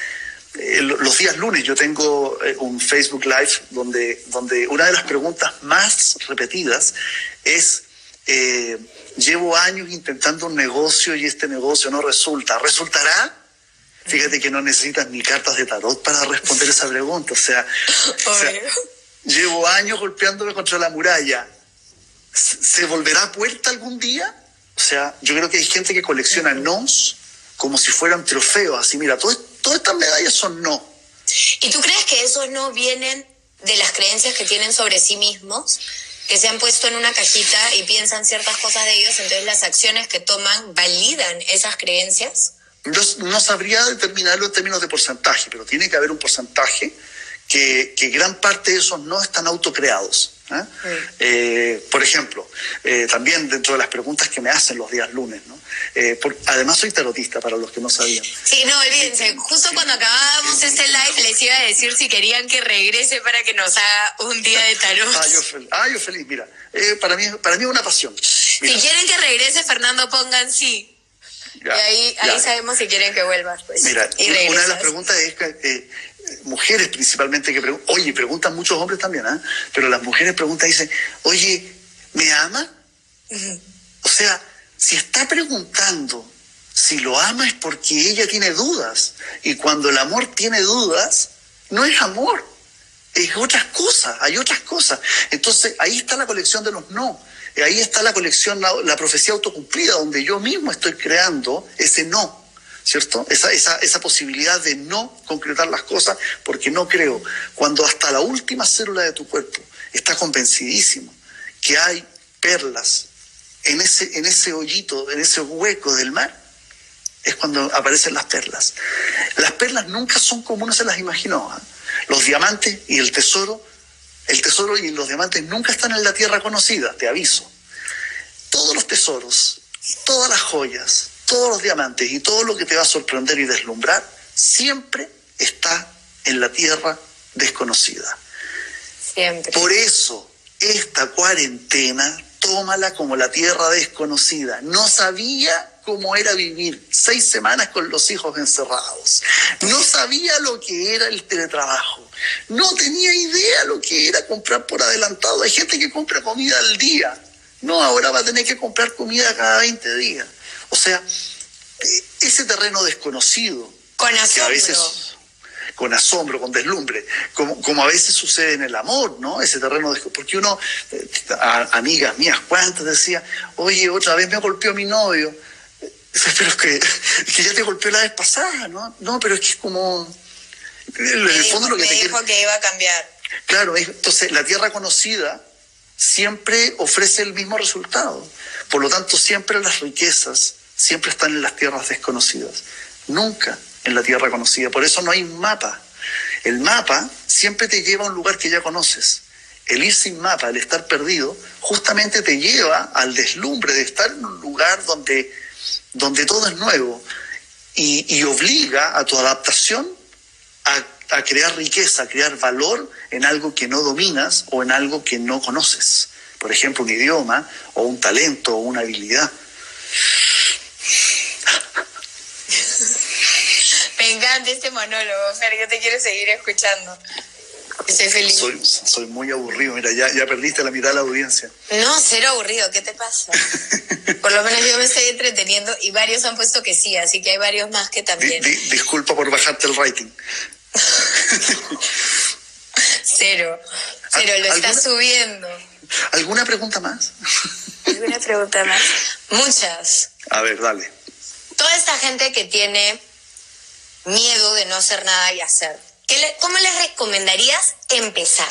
Eh, los días lunes yo tengo eh, un Facebook Live donde, donde una de las preguntas más repetidas es, eh, llevo años intentando un negocio y este negocio no resulta. ¿Resultará? Fíjate que no necesitas ni cartas de tarot para responder esa pregunta. O sea, llevo años golpeándome contra la muralla. ¿Se volverá a puerta algún día? O sea, yo creo que hay gente que colecciona nos como si fueran trofeos. Así, mira, todo esto todas estas medallas son no. ¿Y tú crees que esos no vienen de las creencias que tienen sobre sí mismos? que se han puesto en una cajita y piensan ciertas cosas de ellos, entonces las acciones que toman validan esas creencias? Yo no sabría determinarlo en términos de porcentaje, pero tiene que haber un porcentaje que, que gran parte de esos no están autocreados. ¿eh? Eh, por ejemplo, eh, también dentro de las preguntas que me hacen los días lunes, ¿no? Además soy tarotista, para los que no sabían. Sí, no, olvídense, justo cuando acabábamos este live les iba a decir si querían que regrese para que nos haga un día de tarot. <laughs> ah, yo, feliz, ah, yo feliz, mira, para, mí, para mí es una pasión. Si quieren que regrese, Fernando, pongan sí. y ahí, ahí sabemos si quieren que vuelvas. Pues, mira, una de las preguntas es que mujeres principalmente que preguntan, oye, preguntan muchos hombres también, ¿ah? pero las mujeres preguntan y dicen, oye, ¿me ama? O sea, si está preguntando si lo ama es porque ella tiene dudas. Y cuando el amor tiene dudas, no es amor, es otras cosas, hay otras cosas. Entonces ahí está la colección de los no. Ahí está la colección, la, la profecía autocumplida, donde yo mismo estoy creando ese no. ¿cierto? Esa, esa, esa posibilidad de no concretar las cosas porque no creo. Cuando hasta la última célula de tu cuerpo está convencidísimo que hay perlas en ese, en ese hoyito, en ese hueco del mar, es cuando aparecen las perlas. Las perlas nunca son como uno se las imaginó. ¿ah? Los diamantes y el tesoro, el tesoro y los diamantes nunca están en la tierra conocida, te aviso. Todos los tesoros, todas las joyas, todos los diamantes y todo lo que te va a sorprender y deslumbrar siempre está en la tierra desconocida. Siempre. Por eso esta cuarentena tómala como la tierra desconocida. No sabía cómo era vivir seis semanas con los hijos encerrados. No sabía lo que era el teletrabajo. No tenía idea lo que era comprar por adelantado. Hay gente que compra comida al día. No, ahora va a tener que comprar comida cada 20 días. O sea, e-, ese terreno desconocido. Con asombro. a veces, con asombro, con deslumbre, como, como a veces sucede en el amor, ¿no? Ese terreno, de, porque uno, eh, amigas mías, ¿cuántas decía, oye, otra vez me golpeó mi novio? <laughs> Pero es que, que ya te golpeó la vez pasada, ¿no? No, pero es que es como... En el fondo lo que te dijo que iba a cambiar. Claro, entonces la tierra conocida siempre ofrece el mismo resultado. Por lo tanto, siempre las riquezas siempre están en las tierras desconocidas. Nunca en la tierra conocida. Por eso no hay mapa. El mapa siempre te lleva a un lugar que ya conoces. El ir sin mapa, el estar perdido, justamente te lleva al deslumbre de estar en un lugar donde, donde todo es nuevo y, obliga a tu adaptación a, a crear riqueza, a crear valor en algo que no dominas o en algo que no conoces. Por ejemplo, un idioma o un talento o una habilidad. Me encanta este monólogo, Fer, yo te quiero seguir escuchando. Estoy feliz. Soy, soy muy aburrido, mira, ya, ya perdiste la mitad de la audiencia. No, cero aburrido, ¿qué te pasa? <laughs> por lo menos yo me estoy entreteniendo y varios han puesto que sí, así que hay varios más que también. disculpa por bajarte el rating. <laughs> cero, cero, lo estás subiendo. ¿Alguna pregunta más? ¿Alguna pregunta más? <laughs> Muchas. A ver, dale. Toda esta gente que tiene miedo de no hacer nada y hacer. ¿Cómo les recomendarías empezar?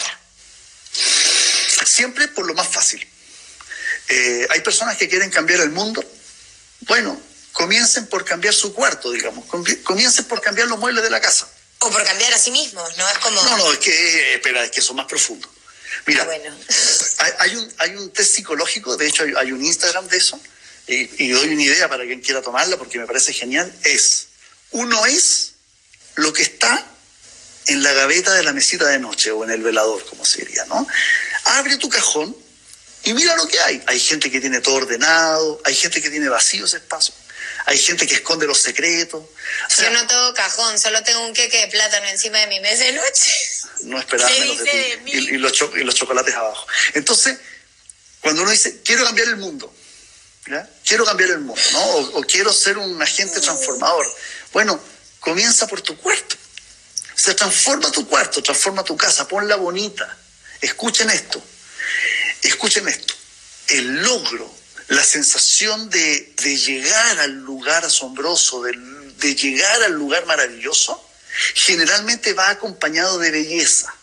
Siempre por lo más fácil. Eh, hay personas que quieren cambiar el mundo. Bueno, comiencen por cambiar su cuarto, digamos. Comiencen por cambiar los muebles de la casa. O por cambiar a sí mismos, ¿no? Es como... No, no, es que, espera, es que eso es más profundo. Mira, ah, <laughs> hay, un, hay un test psicológico, de hecho hay, un Instagram de eso, y, y, doy una idea para quien quiera tomarla porque me parece genial, es uno es lo que está en la gaveta de la mesita de noche o en el velador, como se diría, ¿no? Abre tu cajón y mira lo que hay. Hay gente que tiene todo ordenado, hay gente que tiene vacíos espacios, hay gente que esconde los secretos. Yo no tengo cajón, solo tengo un queque de plátano encima de mi mesa de noche. No esperaba <laughs> menos de ti. y, los y los chocolates abajo. Entonces, cuando uno dice, quiero cambiar el mundo, quiero cambiar el mundo, ¿no? O, quiero ser un agente transformador. Bueno, comienza por tu cuarto. Se transforma tu cuarto, transforma tu casa, ponla bonita. Escuchen esto, escuchen esto. El logro, la sensación de, llegar al lugar asombroso, de, de llegar al lugar maravilloso, generalmente va acompañado de belleza.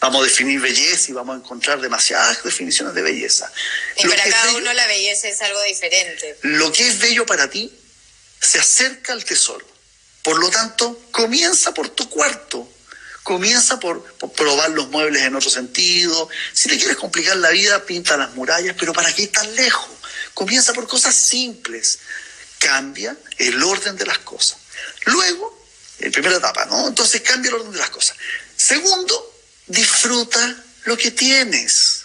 Vamos a definir belleza y vamos a encontrar demasiadas definiciones de belleza. Y para cada uno la belleza es algo diferente. Lo que es bello para ti se acerca al tesoro. Por lo tanto, comienza por tu cuarto. Comienza por, probar los muebles en otro sentido. Si te quieres complicar la vida, pinta las murallas, pero ¿para qué tan lejos? Comienza por cosas simples. Cambia el orden de las cosas. Luego, en primera etapa, ¿no? Entonces cambia el orden de las cosas. Segundo, disfruta lo que tienes.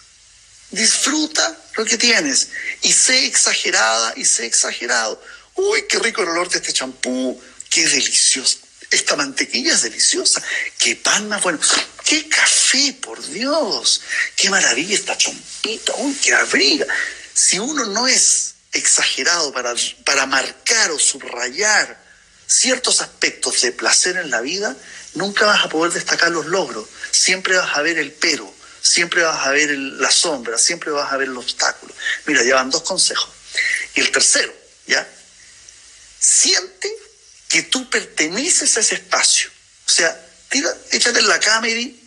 Disfruta lo que tienes. Y sé exagerada y sé exagerado. Uy, qué rico el olor de este champú. Qué delicioso. Esta mantequilla es deliciosa. Qué pan más bueno. Qué café, por Dios. Qué maravilla esta chompita. Uy, qué abriga. Si uno no es exagerado para, para marcar o subrayar ciertos aspectos de placer en la vida, nunca vas a poder destacar los logros siempre vas a ver el pero, siempre vas a ver la sombra, siempre vas a ver el obstáculo. Mira, llevan dos consejos. Y el tercero, ¿ya? Siente que tú perteneces a ese espacio. O sea, tira, échate en la cama y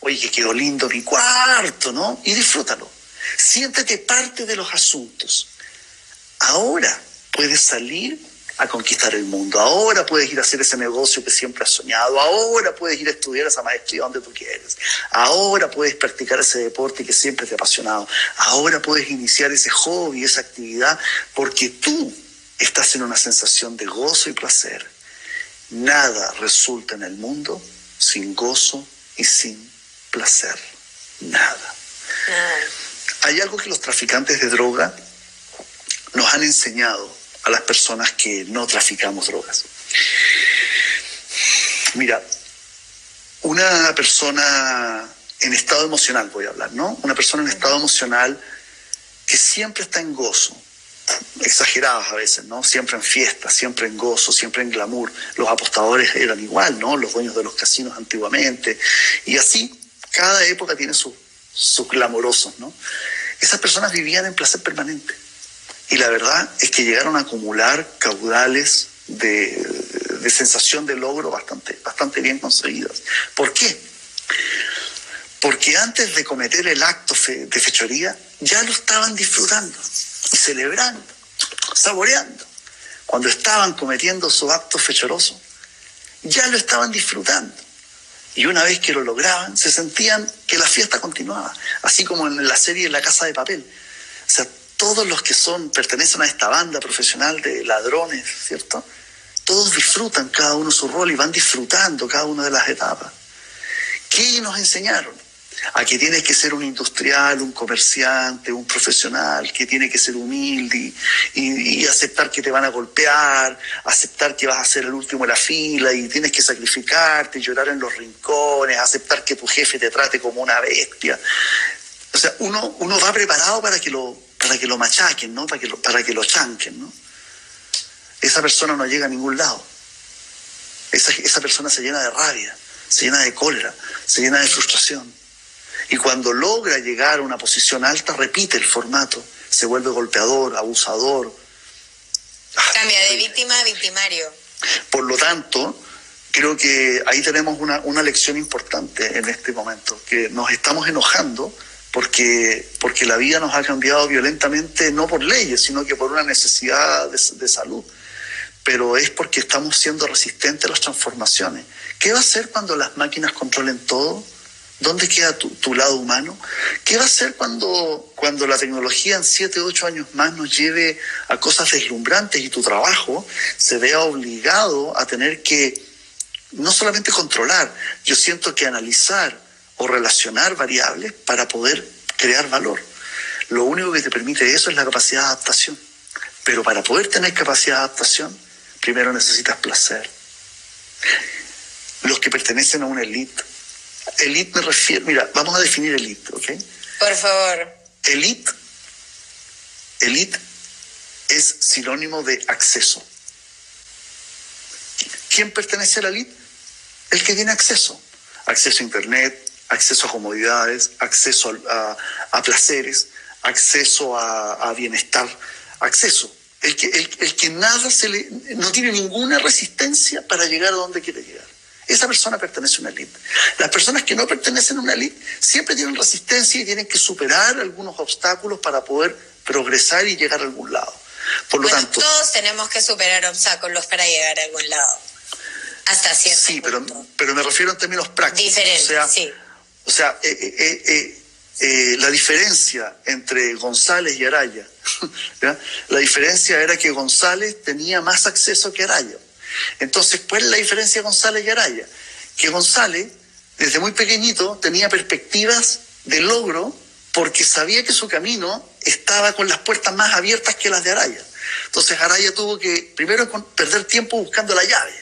oye, que quedó lindo mi cuarto, ¿no? Y disfrútalo. Siéntete parte de los asuntos. Ahora puedes salir a conquistar el mundo. Ahora puedes ir a hacer ese negocio que siempre has soñado. Ahora puedes ir a estudiar esa maestría donde tú quieres. Ahora puedes practicar ese deporte que siempre te ha apasionado. Ahora puedes iniciar ese hobby, esa actividad, porque tú estás en una sensación de gozo y placer. Nada resulta en el mundo sin gozo y sin placer. Nada. hay algo que los traficantes de droga nos han enseñado a las personas que no traficamos drogas. Mira, una persona en estado emocional, voy a hablar, ¿no? Una persona en estado emocional que siempre está en gozo, exageradas a veces, ¿no? Siempre en fiesta, siempre en gozo, siempre en glamour. Los apostadores eran igual, ¿no? Los dueños de los casinos antiguamente. Y así, cada época tiene sus glamorosos, ¿no? Esas personas vivían en placer permanente. Y la verdad es que llegaron a acumular caudales de, de sensación de logro bastante, bastante bien conseguidas. ¿Por qué? Porque antes de cometer el acto de fechoría, ya lo estaban disfrutando y celebrando, saboreando. Cuando estaban cometiendo su acto fechoroso, ya lo estaban disfrutando. Y una vez que lo lograban, se sentían que la fiesta continuaba, así como en la serie La Casa de Papel. O sea, todos los que son, pertenecen a esta banda profesional de ladrones, ¿cierto? Todos disfrutan cada uno su rol y van disfrutando cada una de las etapas. ¿Qué nos enseñaron? a que tienes que ser un industrial, un comerciante, un profesional, que tiene que ser humilde y, aceptar que te van a golpear, aceptar que vas a ser el último en la fila y tienes que sacrificarte, llorar en los rincones, aceptar que tu jefe te trate como una bestia. O sea, uno, uno va preparado para que lo, para que lo machaquen, ¿no? Para que lo, para que lo chanquen, ¿no? Esa persona no llega a ningún lado. Esa, esa persona se llena de rabia, se llena de cólera, se llena de frustración. Y cuando logra llegar a una posición alta, repite el formato, se vuelve golpeador, abusador. Cambia de víctima a victimario. Por lo tanto, creo que ahí tenemos una, una lección importante en este momento, que nos estamos enojando porque, porque la vida nos ha cambiado violentamente, no por leyes, sino que por una necesidad de, de salud. Pero es porque estamos siendo resistentes a las transformaciones. ¿Qué va a hacer cuando las máquinas controlen todo? ¿Dónde queda tu, lado humano? ¿Qué va a hacer cuando, cuando la tecnología en siete, ocho años más nos lleve a cosas deslumbrantes y tu trabajo se vea obligado a tener que no solamente controlar, yo siento que analizar o relacionar variables para poder crear valor? Lo único que te permite eso es la capacidad de adaptación. Pero para poder tener capacidad de adaptación, primero necesitas placer. Los que pertenecen a una élite Elite me refiero, mira, vamos a definir elite, ¿ok? Por favor. Elite, elite es sinónimo de acceso. ¿Quién pertenece a la elite? El que tiene acceso. Acceso a Internet, acceso a comodidades, acceso a, placeres, acceso a, bienestar, acceso. El que, el que nada se le, no tiene ninguna resistencia para llegar a donde quiere llegar. Esa persona pertenece a una élite. Las personas que no pertenecen a una élite siempre tienen resistencia y tienen que superar algunos obstáculos para poder progresar y llegar a algún lado. Por lo tanto, todos tenemos que superar obstáculos para llegar a algún lado. Hasta cierto Sí, pero, pero me refiero en términos prácticos. Diferente, o sea, sí. O sea, eh, eh, eh, la diferencia entre González y Araya, <laughs> la diferencia era que González tenía más acceso que Araya. Entonces, ¿cuál es la diferencia de González y Araya? Que González, desde muy pequeñito, tenía perspectivas de logro porque sabía que su camino estaba con las puertas más abiertas que las de Araya. Entonces Araya tuvo que primero perder tiempo buscando la llave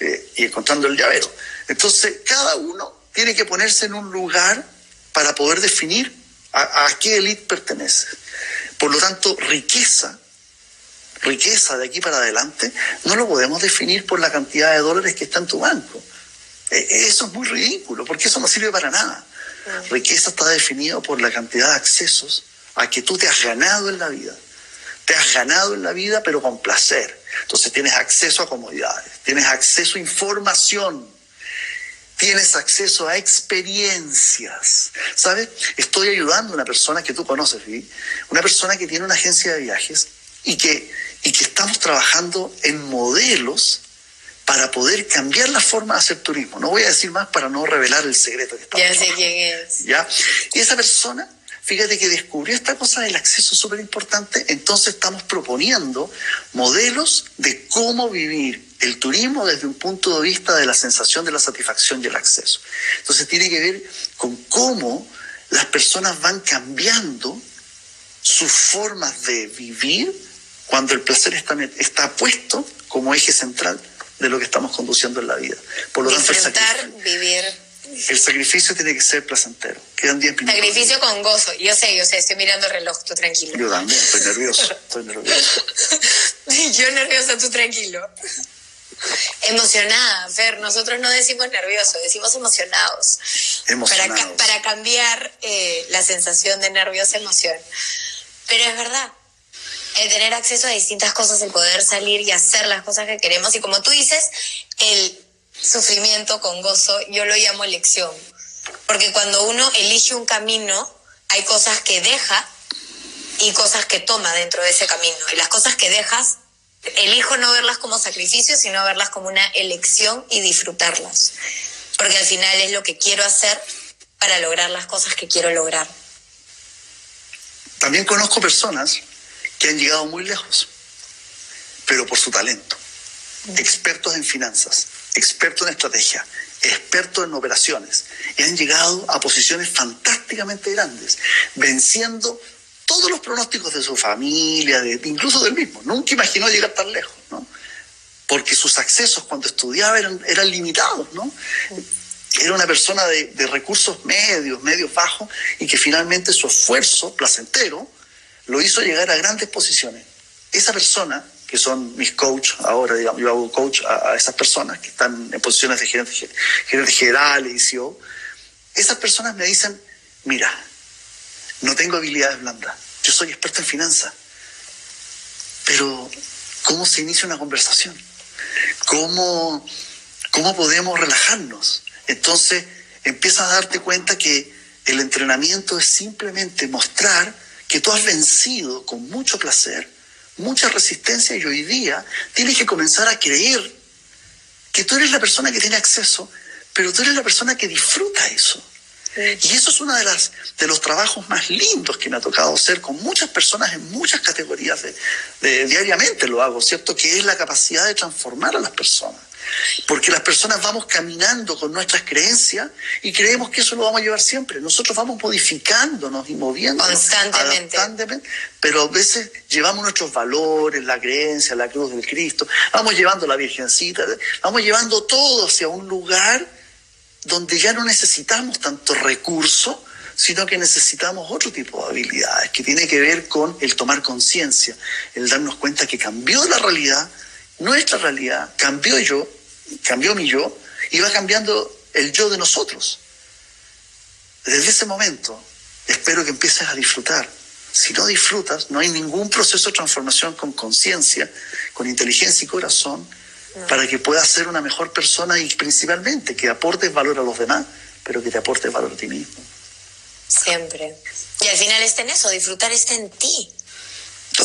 eh, y encontrando el llavero. Entonces cada uno tiene que ponerse en un lugar para poder definir a, a qué élite pertenece. Por lo tanto, riqueza riqueza de aquí para adelante, no lo podemos definir por la cantidad de dólares que está en tu banco. E, eso es muy ridículo, porque eso no sirve para nada. Riqueza está definido por la cantidad de accesos a que tú te has ganado en la vida. Te has ganado en la vida, pero con placer. Entonces tienes acceso a comodidades, tienes acceso a información, tienes acceso a experiencias. ¿Sabes? Estoy ayudando a una persona que tú conoces, ¿sí? una persona que tiene una agencia de viajes y que y que estamos trabajando en modelos para poder cambiar la forma de hacer turismo. No voy a decir más para no revelar el secreto que estamos Ya sé quién es. ¿Ya? Y esa persona, fíjate que descubrió esta cosa del acceso súper importante, entonces estamos proponiendo modelos de cómo vivir el turismo desde un punto de vista de la sensación de la satisfacción y el acceso. Entonces tiene que ver con cómo las personas van cambiando sus formas de vivir cuando el placer está, está puesto como eje central de lo que estamos conduciendo en la vida. Por lo tanto, vivir. El sacrificio tiene que ser placentero. Quedan 10 minutos. Sacrificio con gozo. Yo sé, yo sé, estoy mirando el reloj, tú tranquilo. Yo también, estoy nervioso, estoy nervioso. <laughs> yo nerviosa, tú tranquilo. Emocionada, Fer, nosotros no decimos nervioso, decimos emocionados. Emocionados. Para, cambiar eh, la sensación de nerviosa emoción. Pero es verdad, el tener acceso a distintas cosas, el poder salir y hacer las cosas que queremos. Y como tú dices, el sufrimiento con gozo, yo lo llamo elección. Porque cuando uno elige un camino, hay cosas que deja y cosas que toma dentro de ese camino. Y las cosas que dejas, elijo no verlas como sacrificio, sino verlas como una elección y disfrutarlas. Porque al final es lo que quiero hacer para lograr las cosas que quiero lograr. También conozco personas que han llegado muy lejos, pero por su talento. Expertos en finanzas, expertos en estrategia, expertos en operaciones, y han llegado a posiciones fantásticamente grandes, venciendo todos los pronósticos de su familia, de, incluso del mismo. Nunca imaginó llegar tan lejos, ¿no? Porque sus accesos cuando estudiaba eran, limitados, ¿no? Era una persona de recursos medios, medios bajos, y que finalmente su esfuerzo placentero lo hizo llegar a grandes posiciones. Esa persona, que son mis coaches ahora, digamos, yo hago coach a, esas personas que están en posiciones de gerentes, gerente generales y CEO, esas personas me dicen, mira, no tengo habilidades blandas, yo soy experto en finanzas, pero ¿cómo se inicia una conversación? ¿Cómo, cómo podemos relajarnos? Entonces empiezas a darte cuenta que el entrenamiento es simplemente mostrar que tú has vencido con mucho placer, mucha resistencia y hoy día tienes que comenzar a creer que tú eres la persona que tiene acceso, pero tú eres la persona que disfruta eso. Y eso es uno de, las, de los trabajos más lindos que me ha tocado hacer con muchas personas en muchas categorías de, diariamente lo hago, ¿cierto? Que es la capacidad de transformar a las personas. Porque las personas vamos caminando con nuestras creencias y creemos que eso lo vamos a llevar siempre. Nosotros vamos modificándonos y moviéndonos constantemente. pero a veces llevamos nuestros valores, la creencia, la cruz del Cristo, vamos llevando la Virgencita, vamos llevando todo hacia un lugar donde ya no necesitamos tanto recurso, sino que necesitamos otro tipo de habilidades, que tiene que ver con el tomar conciencia, el darnos cuenta que cambió la realidad, nuestra realidad, cambió yo, cambió mi yo, y va cambiando el yo de nosotros. Desde ese momento, espero que empieces a disfrutar. Si no disfrutas, no hay ningún proceso de transformación con conciencia, con inteligencia y corazón, para que puedas ser una mejor persona y principalmente que aportes valor a los demás, pero que te aportes valor a ti mismo. Siempre. Y al final está en eso, disfrutar está en ti.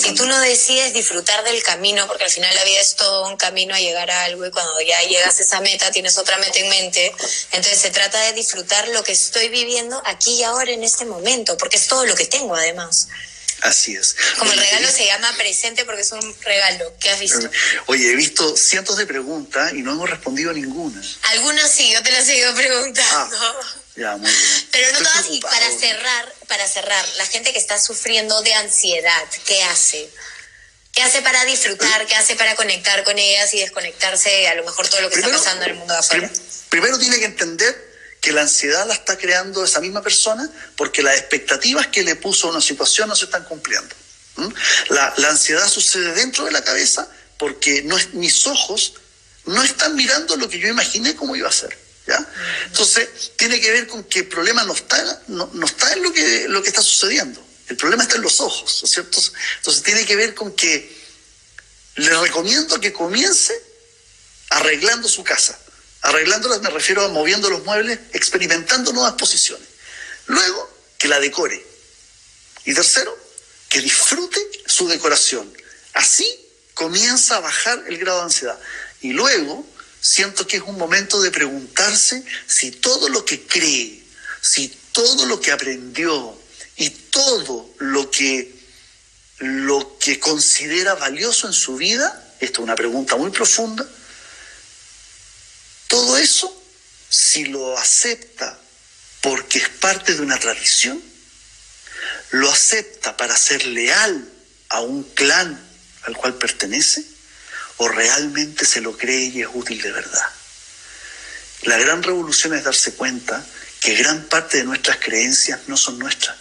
Si tú no decides disfrutar del camino, porque al final la vida es todo un camino a llegar a algo y cuando ya llegas a esa meta tienes otra meta en mente, entonces se trata de disfrutar lo que estoy viviendo aquí y ahora en este momento, porque es todo lo que tengo además. Así es. Como el regalo se llama presente porque es un regalo. ¿Qué has visto? Oye, he visto cientos de preguntas y no hemos respondido ninguna. Algunas sí, yo te las he ido preguntando. Ah, ya, muy bien. Pero no todas. Y para cerrar, para cerrar, la gente que está sufriendo de ansiedad, ¿qué hace? ¿Qué hace para disfrutar? ¿Qué hace para conectar con ellas y desconectarse a lo mejor todo lo que está pasando en el mundo de afuera? Primero tiene que entender que la ansiedad la está creando esa misma persona porque las expectativas que le puso a una situación no se están cumpliendo. La, ansiedad sucede dentro de la cabeza porque no es, mis ojos no están mirando lo que yo imaginé cómo iba a ser. Entonces, tiene que ver con que el problema no está, no, está en lo que, lo que está sucediendo. El problema está en los ojos, ¿cierto? Entonces, tiene que ver con que le recomiendo que comience arreglando su casa. Arreglándolas me refiero a moviendo los muebles, experimentando nuevas posiciones. Luego, que la decore. Y tercero, que disfrute su decoración. Así comienza a bajar el grado de ansiedad. Y luego, siento que es un momento de preguntarse si todo lo que cree, si todo lo que aprendió y todo lo que, lo que considera valioso en su vida, esto es una pregunta muy profunda, todo eso, si lo acepta porque es parte de una tradición, lo acepta para ser leal a un clan al cual pertenece, o realmente se lo cree y es útil de verdad. La gran revolución es darse cuenta que gran parte de nuestras creencias no son nuestras,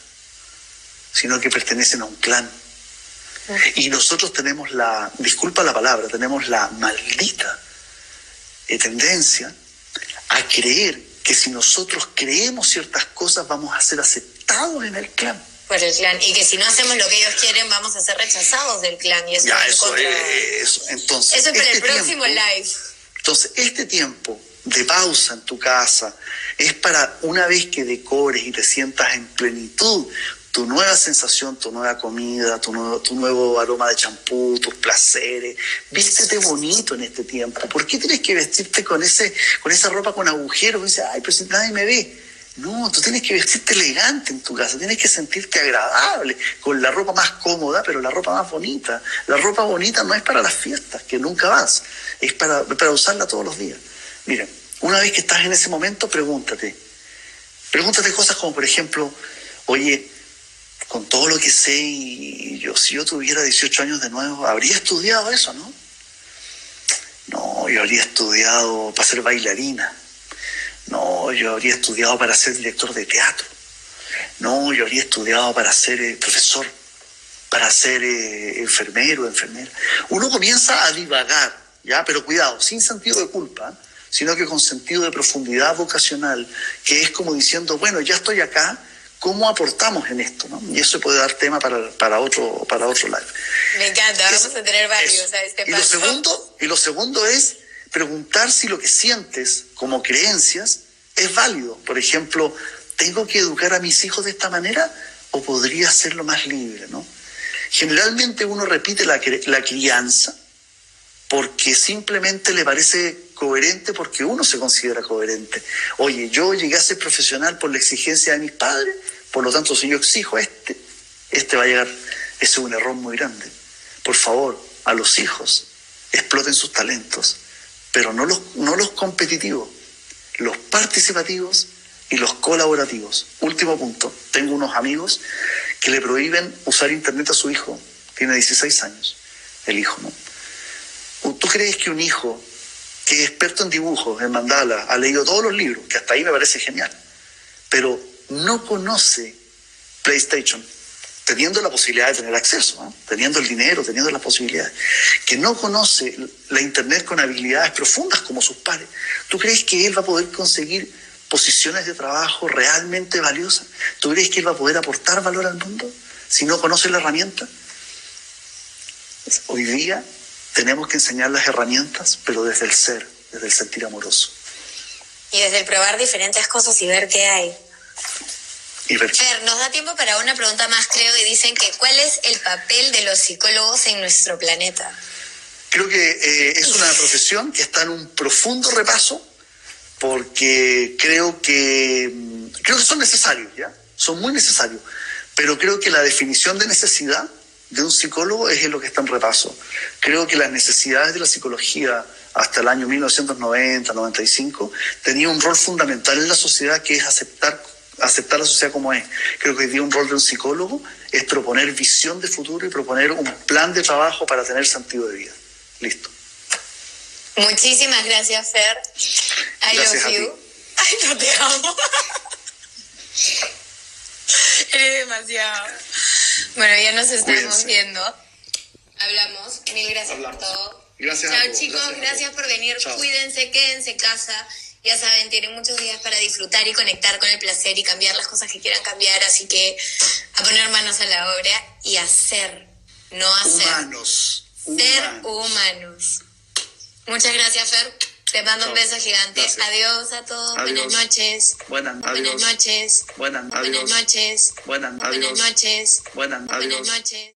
sino que pertenecen a un clan. Y nosotros tenemos la, disculpa la palabra, tenemos la maldita eh, tendencia a creer que si nosotros creemos ciertas cosas vamos a ser aceptados en el clan. Por el clan. Y que si no hacemos lo que ellos quieren vamos a ser rechazados del clan. Y eso Ya, es eso contra- es. Entonces, Eso es para el este próximo tiempo- live. Entonces, este tiempo de pausa en tu casa es para una vez que decores y te sientas en plenitud, tu nueva sensación, tu nueva comida, tu nuevo, tu nuevo aroma de champú, tus placeres. Vístete bonito en este tiempo. ¿Por qué tienes que vestirte con, ese, con esa ropa con agujeros? Dices, ay, pero si nadie me ve. No, tú tienes que vestirte elegante en tu casa, tienes que sentirte agradable, con la ropa más cómoda, pero la ropa más bonita. La ropa bonita no es para las fiestas, que nunca vas, es para, para usarla todos los días. Miren, una vez que estás en ese momento, pregúntate. Pregúntate cosas como, por ejemplo, oye, con todo lo que sé y yo, si yo tuviera 18 años de nuevo, ¿habría estudiado eso, no? No, yo habría estudiado para ser bailarina. No, yo habría estudiado para ser director de teatro. No, yo habría estudiado para ser eh, profesor, para ser eh, enfermero, enfermera. Uno comienza a divagar, ¿ya? Pero cuidado, sin sentido de culpa, sino que con sentido de profundidad vocacional, que es como diciendo, bueno, ya estoy acá, ¿cómo aportamos en esto? ¿no? Y eso puede dar tema para, para, otro, para otro live. Me encanta, Eso- vamos a tener varios a este y lo segundo y lo segundo es preguntar si lo que sientes como creencias es válido por ejemplo tengo que educar a mis hijos de esta manera o podría hacerlo más libre no generalmente uno repite la, la crianza porque simplemente le parece coherente porque uno se considera coherente. Oye, yo llegué a ser profesional por la exigencia de mis padres, por lo tanto, si yo exijo a este, este va a llegar. Ese es un error muy grande. Por favor, a los hijos, exploten sus talentos, pero no los, no los competitivos, los participativos y los colaborativos. Último punto, tengo unos amigos que le prohíben usar internet a su hijo, tiene 16 años, el hijo, ¿no? ¿Tú crees que un hijo que es experto en dibujos, en mandala, ha leído todos los libros, que hasta ahí me parece genial, pero no conoce PlayStation, teniendo la posibilidad de tener acceso, ¿no? teniendo el dinero, teniendo las posibilidades, que no conoce la Internet con habilidades profundas como sus pares, ¿tú crees que él va a poder conseguir posiciones de trabajo realmente valiosas? ¿Tú crees que él va a poder aportar valor al mundo si no conoce la herramienta? Hoy día tenemos que enseñar las herramientas, pero desde el ser, desde el sentir amoroso. Y desde el probar diferentes cosas y ver qué hay. Y ver Fer, nos da tiempo para una pregunta más, creo, y dicen que ¿cuál es el papel de los psicólogos en nuestro planeta? Creo que eh, es una profesión que está en un profundo repaso porque creo que mm, creo que son necesarios, ¿ya? Son muy necesarios, pero creo que la definición de necesidad de un psicólogo es en lo que está en repaso. Creo que las necesidades de la psicología hasta el año 1990-95 tenía un rol fundamental en la sociedad que es aceptar aceptar la sociedad como es. Creo que hoy día un rol de un psicólogo es proponer visión de futuro y proponer un plan de trabajo para tener sentido de vida. Listo. Muchísimas gracias, Fer. I Gracias love you. <laughs> Ay, no te amo. <laughs> Eres demasiado. Bueno, ya nos estamos Cuídense. viendo. Hablamos. Mil gracias Hablamos. por todo. Gracias Chao, chicos. Gracias por venir. Chao. Cuídense, quédense en casa. Ya saben, tienen muchos días para disfrutar y conectar con el placer y cambiar las cosas que quieran cambiar. Así que a poner manos a la obra y hacer, no hacer. Humanos. Ser humanos. humanos. Muchas gracias, Fer. Te mando un beso gigante. Gracias. Adiós a todos. Adiós. Buenas noches. Buenas, Buenas adiós. noches. Buenas, Buenas noches. Buenas, Buenas noches. Buenas, Buenas noches.